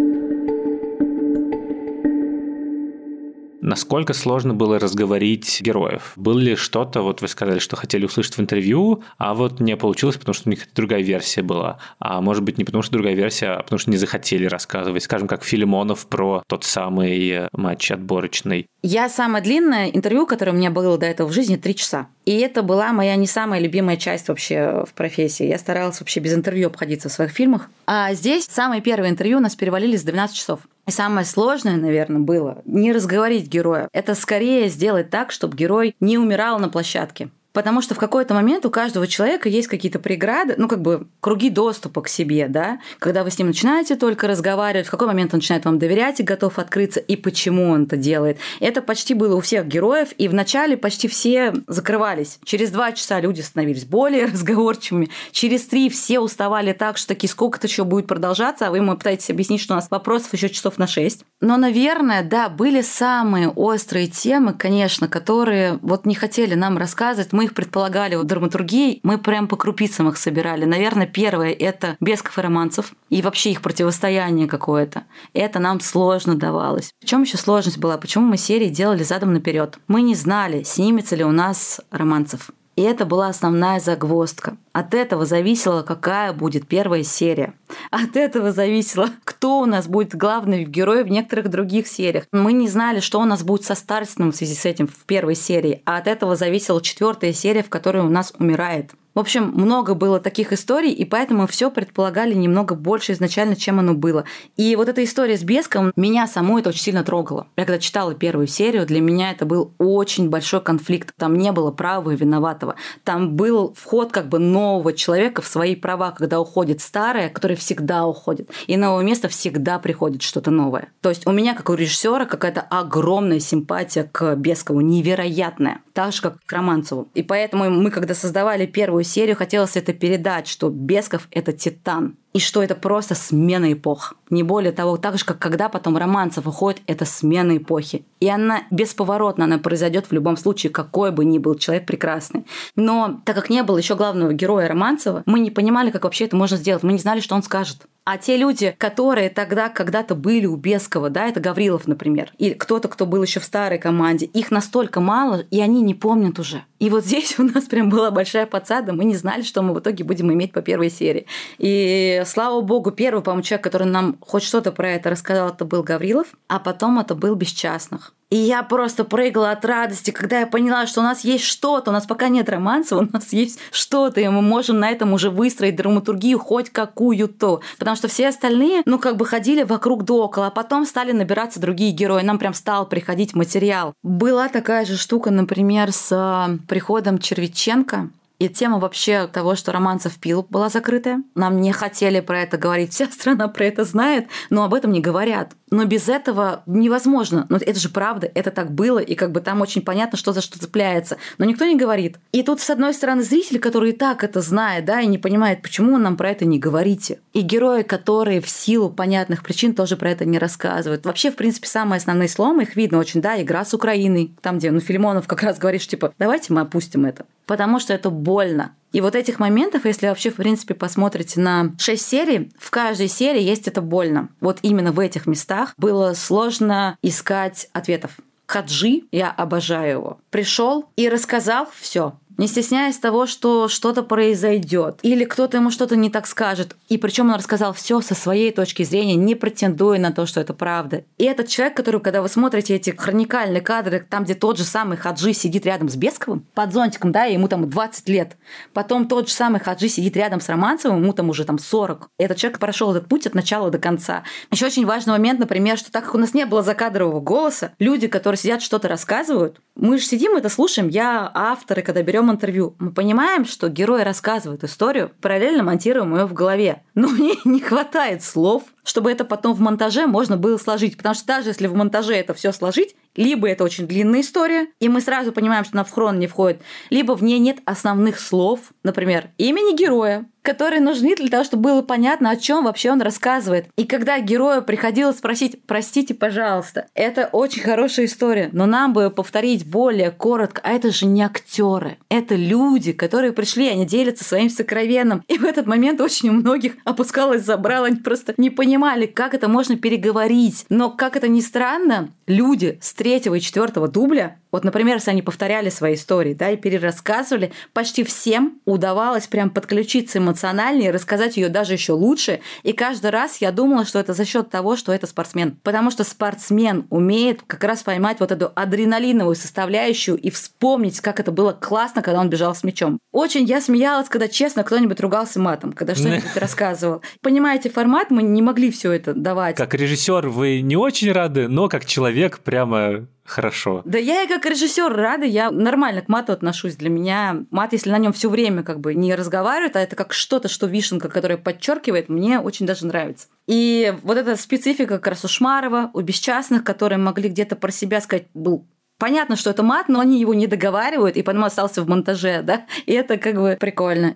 Насколько сложно было разговорить героев? Было ли что-то, вот вы сказали, что хотели услышать в интервью, а вот не получилось, потому что у них другая версия была. А может быть не потому что другая версия, а потому что не захотели рассказывать. Скажем, как Филимонов про тот самый матч отборочный. Я самое длинное интервью, которое у меня было до этого в жизни, три часа. И это была моя не самая любимая часть вообще в профессии. Я старалась вообще без интервью обходиться в своих фильмах. А здесь самое первое интервью у нас перевалились 12 часов. И самое сложное, наверное, было не разговорить героя. Это скорее сделать так, чтобы герой не умирал на площадке. Потому что в какой-то момент у каждого человека есть какие-то преграды, ну, как бы круги доступа к себе, да, когда вы с ним начинаете только разговаривать, в какой момент он начинает вам доверять и готов открыться, и почему он это делает. Это почти было у всех героев, и вначале почти все закрывались. Через два часа люди становились более разговорчивыми, через три все уставали так, что таки сколько это еще будет продолжаться, а вы ему пытаетесь объяснить, что у нас вопросов еще часов на шесть. Но, наверное, да, были самые острые темы, конечно, которые вот не хотели нам рассказывать, мы их предполагали в драматургии, мы прям по крупицам их собирали. Наверное, первое – это Бесков и Романцев, и вообще их противостояние какое-то. Это нам сложно давалось. В чем еще сложность была? Почему мы серии делали задом наперед? Мы не знали, снимется ли у нас Романцев. И это была основная загвоздка. От этого зависело, какая будет первая серия. От этого зависело, кто у нас будет главный герой в некоторых других сериях. Мы не знали, что у нас будет со Старостиным в связи с этим в первой серии. А от этого зависела четвертая серия, в которой у нас умирает в общем, много было таких историй, и поэтому все предполагали немного больше изначально, чем оно было. И вот эта история с Беском меня саму это очень сильно трогало. Я когда читала первую серию, для меня это был очень большой конфликт. Там не было права и виноватого. Там был вход как бы нового человека в свои права, когда уходит старое, которое всегда уходит. И новое место всегда приходит что-то новое. То есть у меня, как у режиссера, какая-то огромная симпатия к Бескову, невероятная. Так же, как к Романцеву. И поэтому мы, когда создавали первую серию хотелось это передать, что Бесков – это титан. И что это просто смена эпох. Не более того, так же, как когда потом Романцев уходит, это смена эпохи. И она бесповоротно, она произойдет в любом случае, какой бы ни был человек прекрасный. Но так как не было еще главного героя Романцева, мы не понимали, как вообще это можно сделать. Мы не знали, что он скажет. А те люди, которые тогда когда-то были у Бескова, да, это Гаврилов, например, или кто-то, кто был еще в старой команде, их настолько мало, и они не помнят уже. И вот здесь у нас прям была большая подсада, мы не знали, что мы в итоге будем иметь по первой серии. И слава богу, первый, по-моему, человек, который нам хоть что-то про это рассказал, это был Гаврилов, а потом это был Бесчастных. И я просто прыгала от радости, когда я поняла, что у нас есть что-то, у нас пока нет романса, у нас есть что-то, и мы можем на этом уже выстроить драматургию хоть какую-то. Потому что все остальные, ну, как бы ходили вокруг да около, а потом стали набираться другие герои, нам прям стал приходить материал. Была такая же штука, например, с э, приходом Червиченко, и тема вообще того, что Романцев пил, была закрытая. Нам не хотели про это говорить. Вся страна про это знает, но об этом не говорят. Но без этого невозможно. Но это же правда, это так было, и как бы там очень понятно, что за что цепляется. Но никто не говорит. И тут, с одной стороны, зритель, который и так это знает, да, и не понимает, почему нам про это не говорите. И герои, которые в силу понятных причин тоже про это не рассказывают. Вообще, в принципе, самые основные сломы, их видно очень, да, игра с Украиной, там, где, ну, Филимонов как раз говорит, что, типа, давайте мы опустим это потому что это больно. И вот этих моментов, если вообще, в принципе, посмотрите на шесть серий, в каждой серии есть это больно. Вот именно в этих местах было сложно искать ответов. Хаджи, я обожаю его, пришел и рассказал все не стесняясь того, что что-то произойдет, или кто-то ему что-то не так скажет. И причем он рассказал все со своей точки зрения, не претендуя на то, что это правда. И этот человек, который, когда вы смотрите эти хроникальные кадры, там, где тот же самый Хаджи сидит рядом с Бесковым, под зонтиком, да, ему там 20 лет, потом тот же самый Хаджи сидит рядом с Романцевым, ему там уже там 40. Этот человек прошел этот путь от начала до конца. Еще очень важный момент, например, что так как у нас не было закадрового голоса, люди, которые сидят что-то рассказывают, мы же сидим это слушаем, я авторы, когда берем интервью, мы понимаем, что герой рассказывает историю, параллельно монтируем ее в голове. Но мне не хватает слов, чтобы это потом в монтаже можно было сложить. Потому что даже если в монтаже это все сложить, либо это очень длинная история, и мы сразу понимаем, что она в хрон не входит, либо в ней нет основных слов, например, имени героя, которые нужны для того, чтобы было понятно, о чем вообще он рассказывает. И когда герою приходилось спросить, простите, пожалуйста, это очень хорошая история, но нам бы повторить более коротко, а это же не актеры, это люди, которые пришли, они делятся своим сокровенным. И в этот момент очень у многих опускалось забрало, они просто не понимали, понимали, как это можно переговорить. Но, как это ни странно, люди с третьего и четвертого дубля вот, например, если они повторяли свои истории, да, и перерассказывали, почти всем удавалось прям подключиться эмоционально и рассказать ее даже еще лучше. И каждый раз я думала, что это за счет того, что это спортсмен. Потому что спортсмен умеет как раз поймать вот эту адреналиновую составляющую и вспомнить, как это было классно, когда он бежал с мячом. Очень я смеялась, когда честно кто-нибудь ругался матом, когда что-нибудь рассказывал. Понимаете, формат мы не могли все это давать. Как режиссер вы не очень рады, но как человек прямо хорошо. Да я и как режиссер рада, я нормально к мату отношусь. Для меня мат, если на нем все время как бы не разговаривает, а это как что-то, что вишенка, которая подчеркивает, мне очень даже нравится. И вот эта специфика как раз у Шмарова, у бесчастных, которые могли где-то про себя сказать, был Понятно, что это мат, но они его не договаривают, и поэтому остался в монтаже, да? И это как бы прикольно.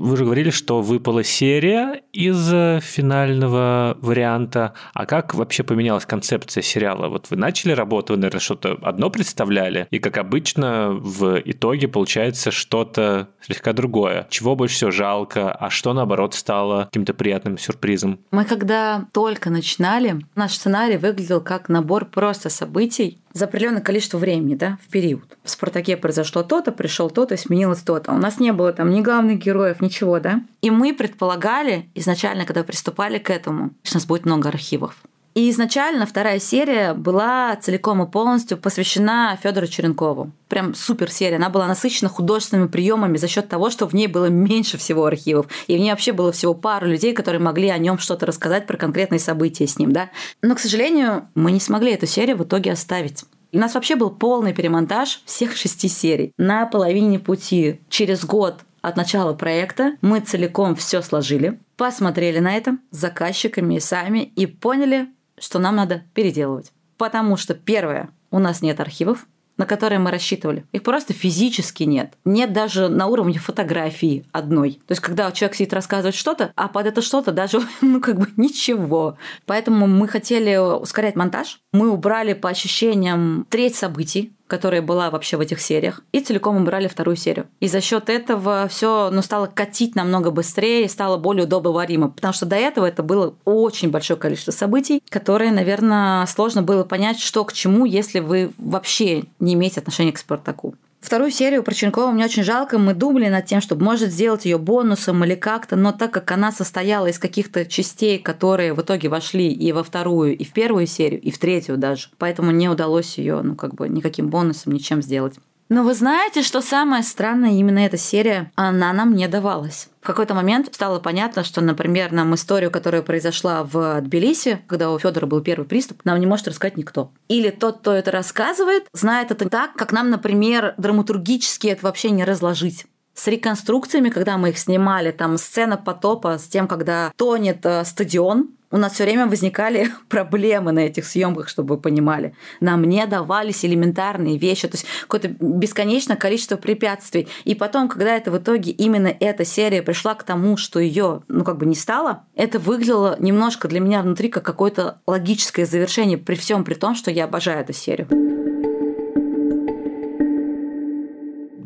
Вы же говорили, что выпала серия из э, финального варианта. А как вообще поменялась концепция сериала? Вот вы начали работу, вы, наверное, что-то одно представляли, и, как обычно, в итоге получается что-то слегка другое. Чего больше всего жалко, а что, наоборот, стало каким-то приятным сюрпризом? Мы когда только начинали, наш сценарий выглядел как набор просто событий, за определенное количество времени, да, в период. В «Спартаке» произошло то-то, пришел то-то, сменилось то-то. У нас не было там ни главных героев, ничего, да. И мы предполагали изначально, когда приступали к этому, что у нас будет много архивов. И изначально вторая серия была целиком и полностью посвящена Федору Черенкову. Прям супер серия. Она была насыщена художественными приемами за счет того, что в ней было меньше всего архивов. И в ней вообще было всего пару людей, которые могли о нем что-то рассказать про конкретные события с ним. Да? Но, к сожалению, мы не смогли эту серию в итоге оставить. У нас вообще был полный перемонтаж всех шести серий. На половине пути, через год от начала проекта, мы целиком все сложили, посмотрели на это с заказчиками и сами и поняли, что нам надо переделывать. Потому что, первое, у нас нет архивов, на которые мы рассчитывали. Их просто физически нет. Нет даже на уровне фотографии одной. То есть, когда человек сидит рассказывать что-то, а под это что-то даже, ну, как бы ничего. Поэтому мы хотели ускорять монтаж. Мы убрали по ощущениям треть событий, которая была вообще в этих сериях, и целиком убрали вторую серию. И за счет этого все ну, стало катить намного быстрее и стало более удобоваримо, потому что до этого это было очень большое количество событий, которые, наверное, сложно было понять, что к чему, если вы вообще не имеете отношения к Спартаку. Вторую серию про Ченкова мне очень жалко. Мы думали над тем, чтобы, может, сделать ее бонусом или как-то, но так как она состояла из каких-то частей, которые в итоге вошли и во вторую, и в первую серию, и в третью даже, поэтому не удалось ее, ну, как бы, никаким бонусом, ничем сделать. Но вы знаете, что самое странное, именно эта серия, она нам не давалась. В какой-то момент стало понятно, что, например, нам историю, которая произошла в Тбилиси, когда у Федора был первый приступ, нам не может рассказать никто. Или тот, кто это рассказывает, знает это так, как нам, например, драматургически это вообще не разложить с реконструкциями, когда мы их снимали, там сцена потопа с тем, когда тонет э, стадион, у нас все время возникали проблемы на этих съемках, чтобы вы понимали. Нам не давались элементарные вещи, то есть какое-то бесконечное количество препятствий. И потом, когда это в итоге именно эта серия пришла к тому, что ее, ну как бы не стало, это выглядело немножко для меня внутри как какое-то логическое завершение при всем при том, что я обожаю эту серию.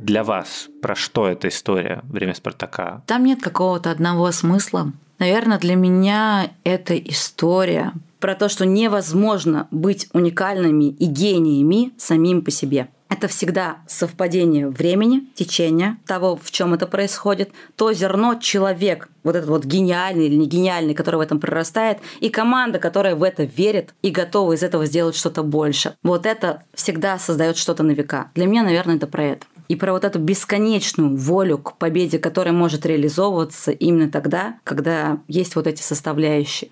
Для вас про что эта история «Время Спартака»? Там нет какого-то одного смысла. Наверное, для меня это история про то, что невозможно быть уникальными и гениями самим по себе. Это всегда совпадение времени, течения, того, в чем это происходит, то зерно человек, вот этот вот гениальный или не гениальный, который в этом прорастает, и команда, которая в это верит и готова из этого сделать что-то больше. Вот это всегда создает что-то на века. Для меня, наверное, это про это и про вот эту бесконечную волю к победе, которая может реализовываться именно тогда, когда есть вот эти составляющие.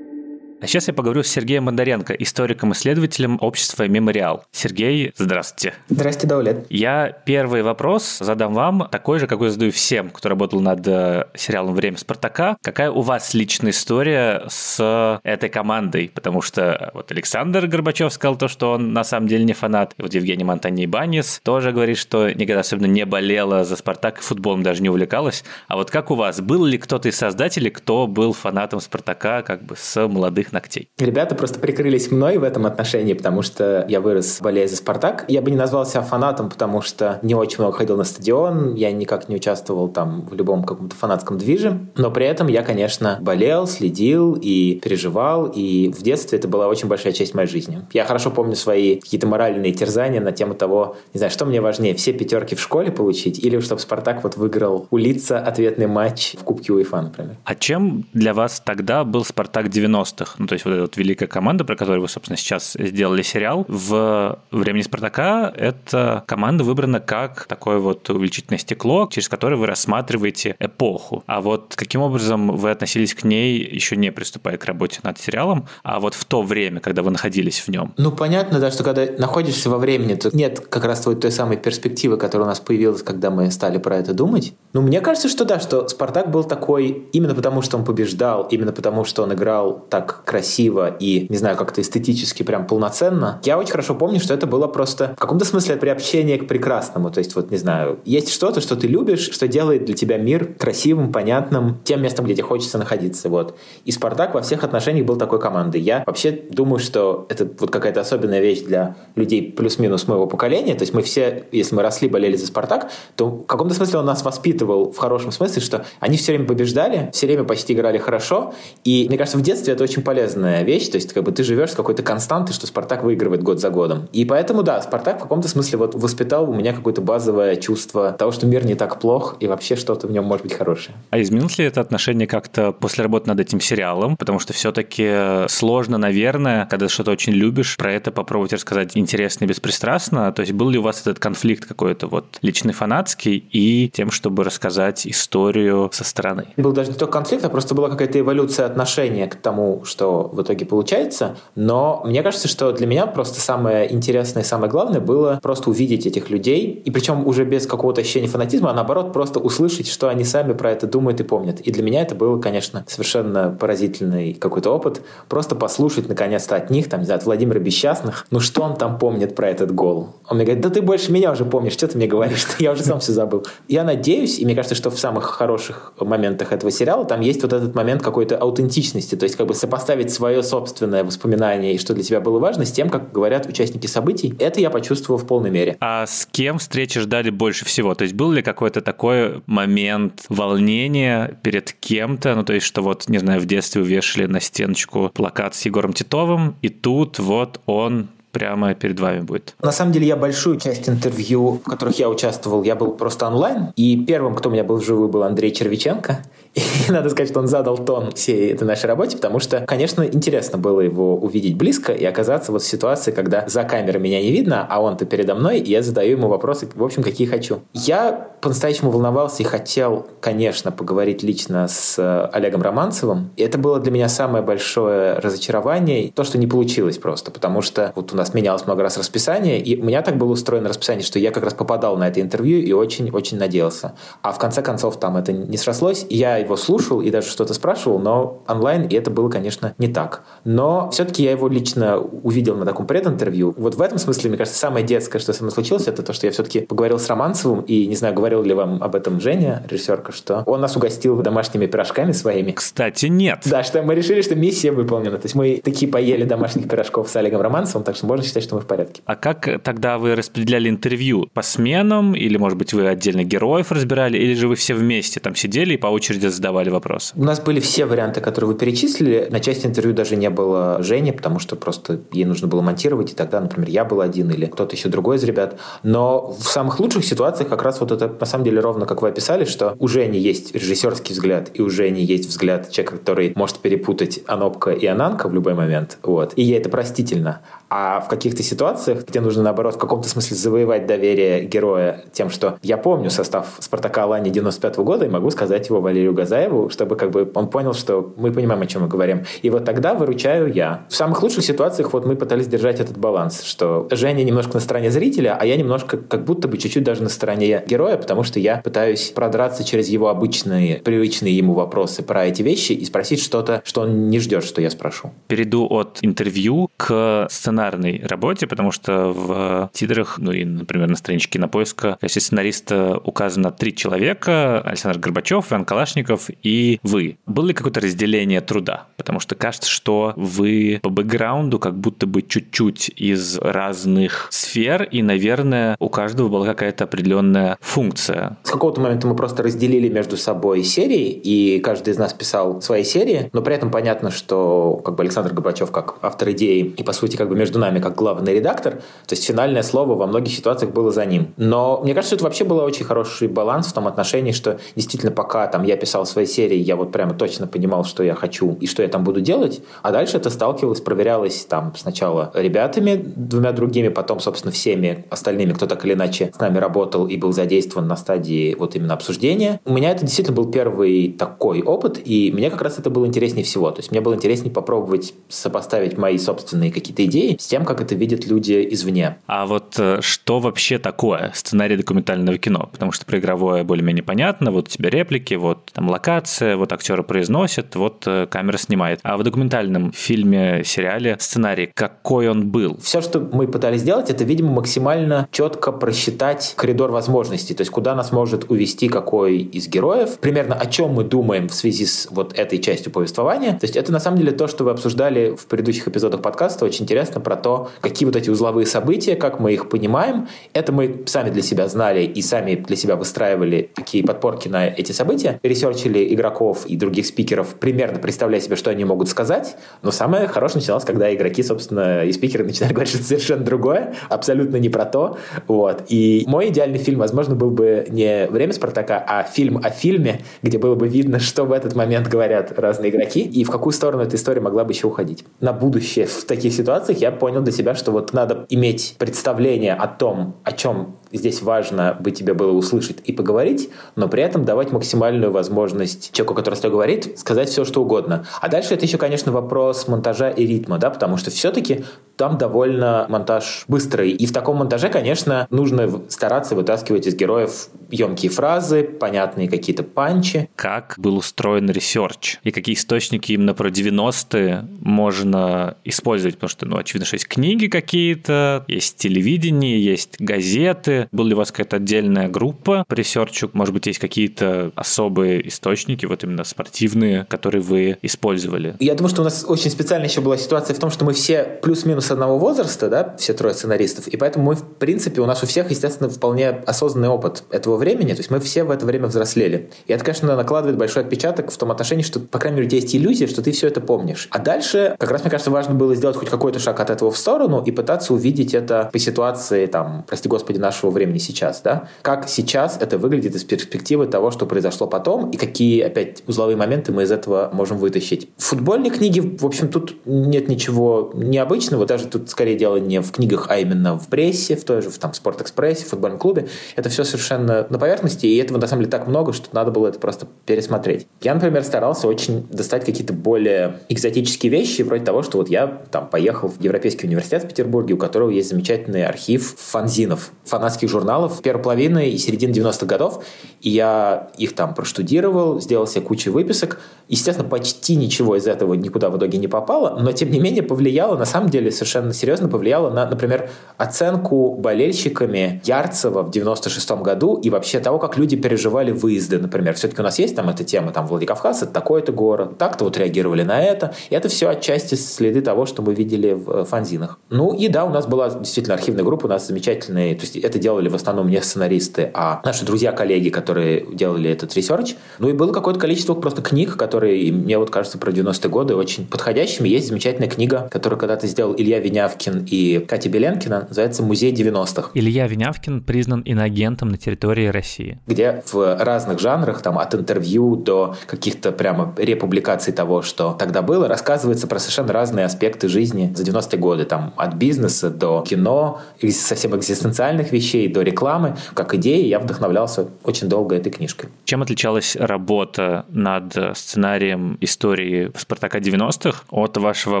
А сейчас я поговорю с Сергеем Бондаренко, историком-исследователем общества «Мемориал». Сергей, здравствуйте. Здравствуйте, Даулет. Я первый вопрос задам вам, такой же, какой задаю всем, кто работал над э, сериалом «Время Спартака». Какая у вас личная история с этой командой? Потому что вот Александр Горбачев сказал то, что он на самом деле не фанат. И вот Евгений Монтани Банис тоже говорит, что никогда особенно не болела за Спартак, футболом даже не увлекалась. А вот как у вас? Был ли кто-то из создателей, кто был фанатом Спартака как бы с молодых ногтей. Ребята просто прикрылись мной в этом отношении, потому что я вырос, болея за «Спартак». Я бы не назвал себя фанатом, потому что не очень много ходил на стадион, я никак не участвовал там в любом каком-то фанатском движе, но при этом я, конечно, болел, следил и переживал, и в детстве это была очень большая часть моей жизни. Я хорошо помню свои какие-то моральные терзания на тему того, не знаю, что мне важнее, все пятерки в школе получить или чтобы «Спартак» вот выиграл у Лица ответный матч в Кубке УЕФА, например. А чем для вас тогда был «Спартак» 90-х? Ну, то есть вот эта вот великая команда, про которую вы, собственно, сейчас сделали сериал. В «Времени Спартака» эта команда выбрана как такое вот увеличительное стекло, через которое вы рассматриваете эпоху. А вот каким образом вы относились к ней, еще не приступая к работе над сериалом, а вот в то время, когда вы находились в нем? Ну, понятно, да, что когда находишься во времени, то нет как раз той, той самой перспективы, которая у нас появилась, когда мы стали про это думать. Ну, мне кажется, что да, что «Спартак» был такой именно потому, что он побеждал, именно потому, что он играл так красиво и, не знаю, как-то эстетически прям полноценно. Я очень хорошо помню, что это было просто в каком-то смысле приобщение к прекрасному. То есть, вот, не знаю, есть что-то, что ты любишь, что делает для тебя мир красивым, понятным, тем местом, где тебе хочется находиться. Вот. И «Спартак» во всех отношениях был такой командой. Я вообще думаю, что это вот какая-то особенная вещь для людей плюс-минус моего поколения. То есть мы все, если мы росли, болели за «Спартак», то в каком-то смысле он нас воспитывал в хорошем смысле, что они все время побеждали, все время почти играли хорошо. И мне кажется, в детстве это очень полезная вещь. То есть как бы ты живешь с какой-то константой, что «Спартак» выигрывает год за годом. И поэтому, да, «Спартак» в каком-то смысле вот воспитал у меня какое-то базовое чувство того, что мир не так плох, и вообще что-то в нем может быть хорошее. А изменилось ли это отношение как-то после работы над этим сериалом? Потому что все-таки сложно, наверное, когда что-то очень любишь, про это попробовать рассказать интересно и беспристрастно. То есть был ли у вас этот конфликт какой-то вот личный фанатский и тем, чтобы рассказать историю со стороны? Был даже не только конфликт, а просто была какая-то эволюция отношения к тому, что в итоге получается. Но мне кажется, что для меня просто самое интересное и самое главное было просто увидеть этих людей, и причем уже без какого-то ощущения фанатизма, а наоборот просто услышать, что они сами про это думают и помнят. И для меня это было, конечно, совершенно поразительный какой-то опыт. Просто послушать наконец-то от них, там, не знаю, от Владимира Бесчастных, ну что он там помнит про этот гол? Он мне говорит, да ты больше меня уже помнишь, что ты мне говоришь? Я уже сам все забыл. Я надеюсь, и мне кажется, что в самых хороших моментах этого сериала там есть вот этот момент какой-то аутентичности, то есть как бы сопоставить свое собственное воспоминание и что для тебя было важно с тем, как говорят участники событий. Это я почувствовал в полной мере. А с кем встречи ждали больше всего? То есть был ли какой-то такой момент волнения перед кем-то? Ну, то есть, что вот, не знаю, в детстве увешали на стеночку плакат с Егором Титовым, и тут вот он прямо перед вами будет? На самом деле я большую часть интервью, в которых я участвовал, я был просто онлайн. И первым, кто у меня был вживую, был Андрей Червиченко. И надо сказать, что он задал тон всей этой нашей работе, потому что, конечно, интересно было его увидеть близко и оказаться вот в ситуации, когда за камерой меня не видно, а он-то передо мной, и я задаю ему вопросы, в общем, какие хочу. Я по-настоящему волновался и хотел, конечно, поговорить лично с э, Олегом Романцевым. И это было для меня самое большое разочарование, то, что не получилось просто, потому что вот у нас менялось много раз расписание, и у меня так было устроено расписание, что я как раз попадал на это интервью и очень-очень надеялся. А в конце концов там это не срослось, и я его слушал и даже что-то спрашивал, но онлайн, и это было, конечно, не так. Но все-таки я его лично увидел на таком прединтервью. Вот в этом смысле, мне кажется, самое детское, что со мной случилось, это то, что я все-таки поговорил с Романцевым, и, не знаю, говорил ли вам об этом Женя, режиссерка, что он нас угостил домашними пирожками своими. Кстати, нет. Да, что мы решили, что миссия выполнена. То есть мы такие поели домашних пирожков с Олегом Романцевым, так что можно считать, что мы в порядке. А как тогда вы распределяли интервью? По сменам? Или, может быть, вы отдельно героев разбирали? Или же вы все вместе там сидели и по очереди задавали вопросы? У нас были все варианты, которые вы перечислили. На части интервью даже не было Жени, потому что просто ей нужно было монтировать, и тогда, например, я был один или кто-то еще другой из ребят. Но в самых лучших ситуациях как раз вот это, на самом деле, ровно как вы описали, что у Жени есть режиссерский взгляд, и у Жени есть взгляд человека, который может перепутать Анопка и Ананка в любой момент. Вот. И ей это простительно. А в каких-то ситуациях, где нужно, наоборот, в каком-то смысле завоевать доверие героя тем, что я помню состав «Спартака» Алани 95 -го года и могу сказать его Валерию Газаеву, чтобы как бы он понял, что мы понимаем, о чем мы говорим. И вот тогда выручаю я. В самых лучших ситуациях вот мы пытались держать этот баланс, что Женя немножко на стороне зрителя, а я немножко как будто бы чуть-чуть даже на стороне героя, потому что я пытаюсь продраться через его обычные, привычные ему вопросы про эти вещи и спросить что-то, что он не ждет, что я спрошу. Перейду от интервью к сценарной работе, потому что в титрах, ну и, например, на страничке Кинопоиска в качестве сценариста указано три человека. Александр Горбачев, Иван Калашников художников и вы. Было ли какое-то разделение труда? Потому что кажется, что вы по бэкграунду как будто бы чуть-чуть из разных сфер, и, наверное, у каждого была какая-то определенная функция. С какого-то момента мы просто разделили между собой серии, и каждый из нас писал свои серии, но при этом понятно, что как бы Александр Горбачев как автор идеи, и по сути как бы между нами как главный редактор, то есть финальное слово во многих ситуациях было за ним. Но мне кажется, это вообще был очень хороший баланс в том отношении, что действительно пока там я писал свои серии, я вот прямо точно понимал, что я хочу и что я там буду делать, а дальше это сталкивалось, проверялось там сначала ребятами, двумя другими, потом, собственно, всеми остальными, кто так или иначе с нами работал и был задействован на стадии вот именно обсуждения. У меня это действительно был первый такой опыт, и мне как раз это было интереснее всего. То есть мне было интереснее попробовать сопоставить мои собственные какие-то идеи с тем, как это видят люди извне. А вот э, что вообще такое сценарий документального кино? Потому что про игровое более-менее понятно, вот у тебя реплики, вот там локация, вот актеры произносят, вот э, камера снимает. А в документальном фильме, сериале сценарий, какой он был? Все, что мы пытались сделать, это, видимо, максимально четко просчитать коридор возможностей, то есть куда нас может увести какой из героев, примерно о чем мы думаем в связи с вот этой частью повествования. То есть это на самом деле то, что вы обсуждали в предыдущих эпизодах подкаста, очень интересно про то, какие вот эти узловые события, как мы их понимаем. Это мы сами для себя знали и сами для себя выстраивали такие подпорки на эти события. Ресерчили игроков и других спикеров, примерно представляя себе, что они могут сказать. Но самое хорошее начиналось, когда игроки, собственно, и спикеры начинали говорить что-то совершенно другое, абсолютно не про то. Вот. И мой идеальный фильм, возможно, был бы не «Время Спартака», а фильм о фильме, где было бы видно, что в этот момент говорят разные игроки и в какую сторону эта история могла бы еще уходить. На будущее в таких ситуациях я понял для себя, что вот надо иметь представление о том, о чем здесь важно бы тебе было услышать и поговорить, но при этом давать максимальную возможность человеку, который с тобой говорит, сказать все, что угодно. А дальше это еще, конечно, вопрос монтажа и ритма, да, потому что все-таки там довольно монтаж быстрый. И в таком монтаже, конечно, нужно стараться вытаскивать из героев емкие фразы, понятные какие-то панчи. Как был устроен research? И какие источники именно про 90-е можно использовать? Потому что, ну, очевидно, что есть книги какие-то, есть телевидение, есть газеты. Была ли у вас какая-то отдельная группа по research у? Может быть, есть какие-то особые источники, вот именно спортивные, которые вы использовали? Я думаю, что у нас очень специальная еще была ситуация в том, что мы все плюс-минус одного возраста, да, все трое сценаристов, и поэтому мы, в принципе, у нас у всех, естественно, вполне осознанный опыт этого времени, то есть мы все в это время взрослели. И это, конечно, накладывает большой отпечаток в том отношении, что, по крайней мере, у тебя есть иллюзия, что ты все это помнишь. А дальше, как раз, мне кажется, важно было сделать хоть какой-то шаг от этого в сторону и пытаться увидеть это по ситуации, там, прости господи, нашего времени сейчас, да, как сейчас это выглядит из перспективы того, что произошло потом, и какие, опять, узловые моменты мы из этого можем вытащить. В футбольной книге, в общем, тут нет ничего необычного, даже тут скорее дело не в книгах, а именно в прессе, в той же, в там, Спортэкспрессе, в футбольном клубе. Это все совершенно на поверхности, и этого, на самом деле, так много, что надо было это просто пересмотреть. Я, например, старался очень достать какие-то более экзотические вещи, вроде того, что вот я там поехал в Европейский университет в Петербурге, у которого есть замечательный архив фанзинов, фанатских журналов первой половины и середины 90-х годов, и я их там проштудировал, сделал себе кучу выписок. Естественно, почти ничего из этого никуда в итоге не попало, но, тем не менее, повлияло, на самом деле, серьезно повлияло на, например, оценку болельщиками Ярцева в 96 году и вообще того, как люди переживали выезды, например. Все-таки у нас есть там эта тема, там Владикавказ, это такой-то город, так-то вот реагировали на это. И это все отчасти следы того, что мы видели в э, фанзинах. Ну и да, у нас была действительно архивная группа, у нас замечательные, то есть это делали в основном не сценаристы, а наши друзья-коллеги, которые делали этот research. Ну и было какое-то количество просто книг, которые, мне вот кажется, про 90-е годы очень подходящими. Есть замечательная книга, которую когда-то сделал Илья Венявкин и Катя Беленкина, называется «Музей 90-х». Илья Винявкин признан иногентом на территории России. Где в разных жанрах, там от интервью до каких-то прямо републикаций того, что тогда было, рассказывается про совершенно разные аспекты жизни за 90-е годы. Там от бизнеса до кино, совсем экзистенциальных вещей до рекламы. Как идеи я вдохновлялся очень долго этой книжкой. Чем отличалась работа над сценарием истории «Спартака 90-х» от вашего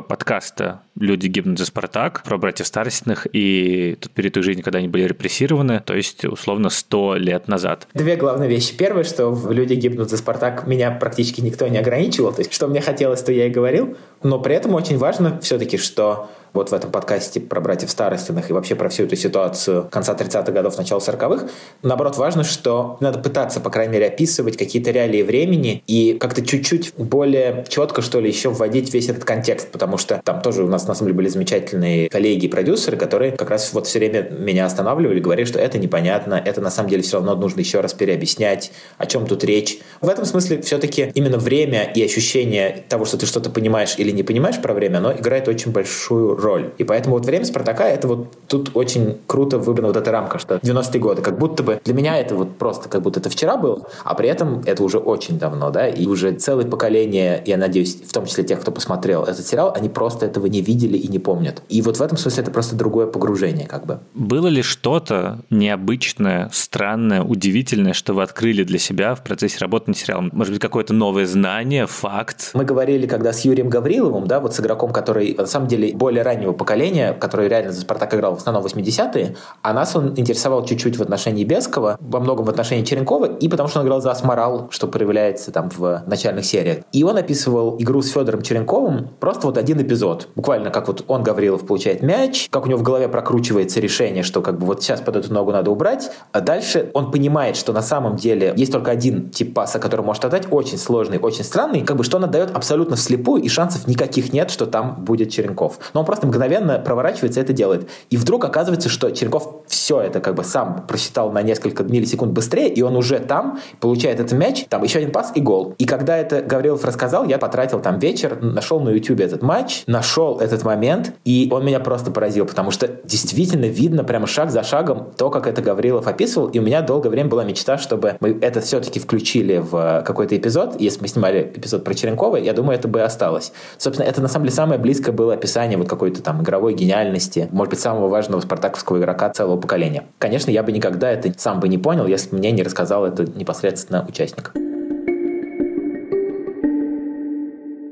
подкаста «Люди гибнут за Спартак» про братьев Старостиных и тот период их жизни, когда они были репрессированы, то есть условно 100 лет назад? Две главные вещи. Первое, что «Люди гибнут за Спартак» меня практически никто не ограничивал. То есть, что мне хотелось, то я и говорил. Но при этом очень важно все-таки, что вот в этом подкасте про братьев Старостиных и вообще про всю эту ситуацию конца 30-х годов, начала 40-х, наоборот, важно, что надо пытаться, по крайней мере, описывать какие-то реалии времени и как-то чуть-чуть более четко, что ли, еще вводить весь этот контекст, потому что там тоже у нас, на самом деле, были замечательные коллеги и продюсеры, которые как раз вот все время меня останавливали, говорили, что это непонятно, это на самом деле все равно нужно еще раз переобъяснять, о чем тут речь. В этом смысле все-таки именно время и ощущение того, что ты что-то понимаешь или не понимаешь про время, оно играет очень большую роль. И поэтому вот время Спартака, это вот тут очень круто выбрана вот эта рамка, что 90-е годы, как будто бы для меня это вот просто как будто это вчера было, а при этом это уже очень давно, да, и уже целое поколение, я надеюсь, в том числе тех, кто посмотрел этот сериал, они просто этого не видели и не помнят. И вот в этом смысле это просто другое погружение, как бы. Было ли что-то необычное, странное, удивительное, что вы открыли для себя в процессе работы над сериалом? Может быть, какое-то новое знание, факт? Мы говорили, когда с Юрием Гавриловым, да, вот с игроком, который на самом деле более раннего поколения, который реально за «Спартак» играл в основном 80-е, а нас он интересовал чуть-чуть в отношении Бескова, во многом в отношении Черенкова, и потому что он играл за Асморал, что проявляется там в начальных сериях. И он описывал игру с Федором Черенковым просто вот один эпизод. Буквально как вот он, Гаврилов, получает мяч, как у него в голове прокручивается решение, что как бы вот сейчас под эту ногу надо убрать, а дальше он понимает, что на самом деле есть только один тип паса, который может отдать, очень сложный, очень странный, как бы что он отдает абсолютно вслепую, и шансов никаких нет, что там будет Черенков. Но он просто мгновенно мгновенно проворачивается и это делает. И вдруг оказывается, что Черенков все это как бы сам просчитал на несколько миллисекунд быстрее, и он уже там получает этот мяч, там еще один пас и гол. И когда это Гаврилов рассказал, я потратил там вечер, нашел на YouTube этот матч, нашел этот момент, и он меня просто поразил, потому что действительно видно прямо шаг за шагом то, как это Гаврилов описывал, и у меня долгое время была мечта, чтобы мы это все-таки включили в какой-то эпизод. Если мы снимали эпизод про Черенкова, я думаю, это бы осталось. Собственно, это на самом деле самое близкое было описание вот какой-то там игровой гениальности, может быть, самого важного спартаковского игрока целого поколения. Конечно, я бы никогда это сам бы не понял, если бы мне не рассказал это непосредственно участник.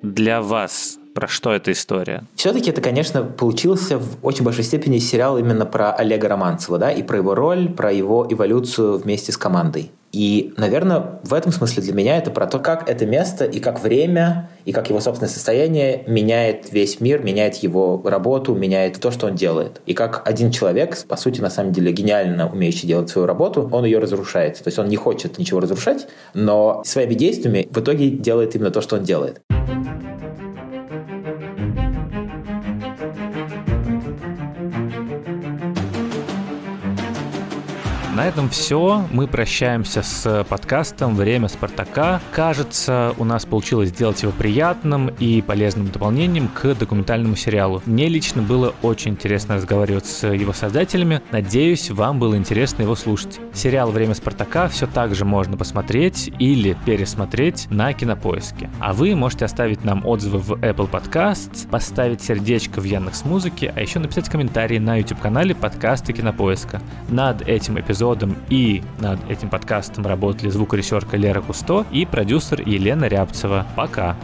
Для вас про что эта история? Все-таки это, конечно, получился в очень большой степени сериал именно про Олега Романцева, да, и про его роль, про его эволюцию вместе с командой. И, наверное, в этом смысле для меня это про то, как это место и как время, и как его собственное состояние меняет весь мир, меняет его работу, меняет то, что он делает. И как один человек, по сути, на самом деле, гениально умеющий делать свою работу, он ее разрушает. То есть он не хочет ничего разрушать, но своими действиями в итоге делает именно то, что он делает. На этом все. Мы прощаемся с подкастом «Время Спартака». Кажется, у нас получилось сделать его приятным и полезным дополнением к документальному сериалу. Мне лично было очень интересно разговаривать с его создателями. Надеюсь, вам было интересно его слушать. Сериал «Время Спартака» все так же можно посмотреть или пересмотреть на Кинопоиске. А вы можете оставить нам отзывы в Apple Podcasts, поставить сердечко в Яндекс Музыке, а еще написать комментарии на YouTube-канале подкасты Кинопоиска. Над этим эпизодом эпизодом и над этим подкастом работали звукорежиссерка Лера Кусто и продюсер Елена Рябцева. Пока!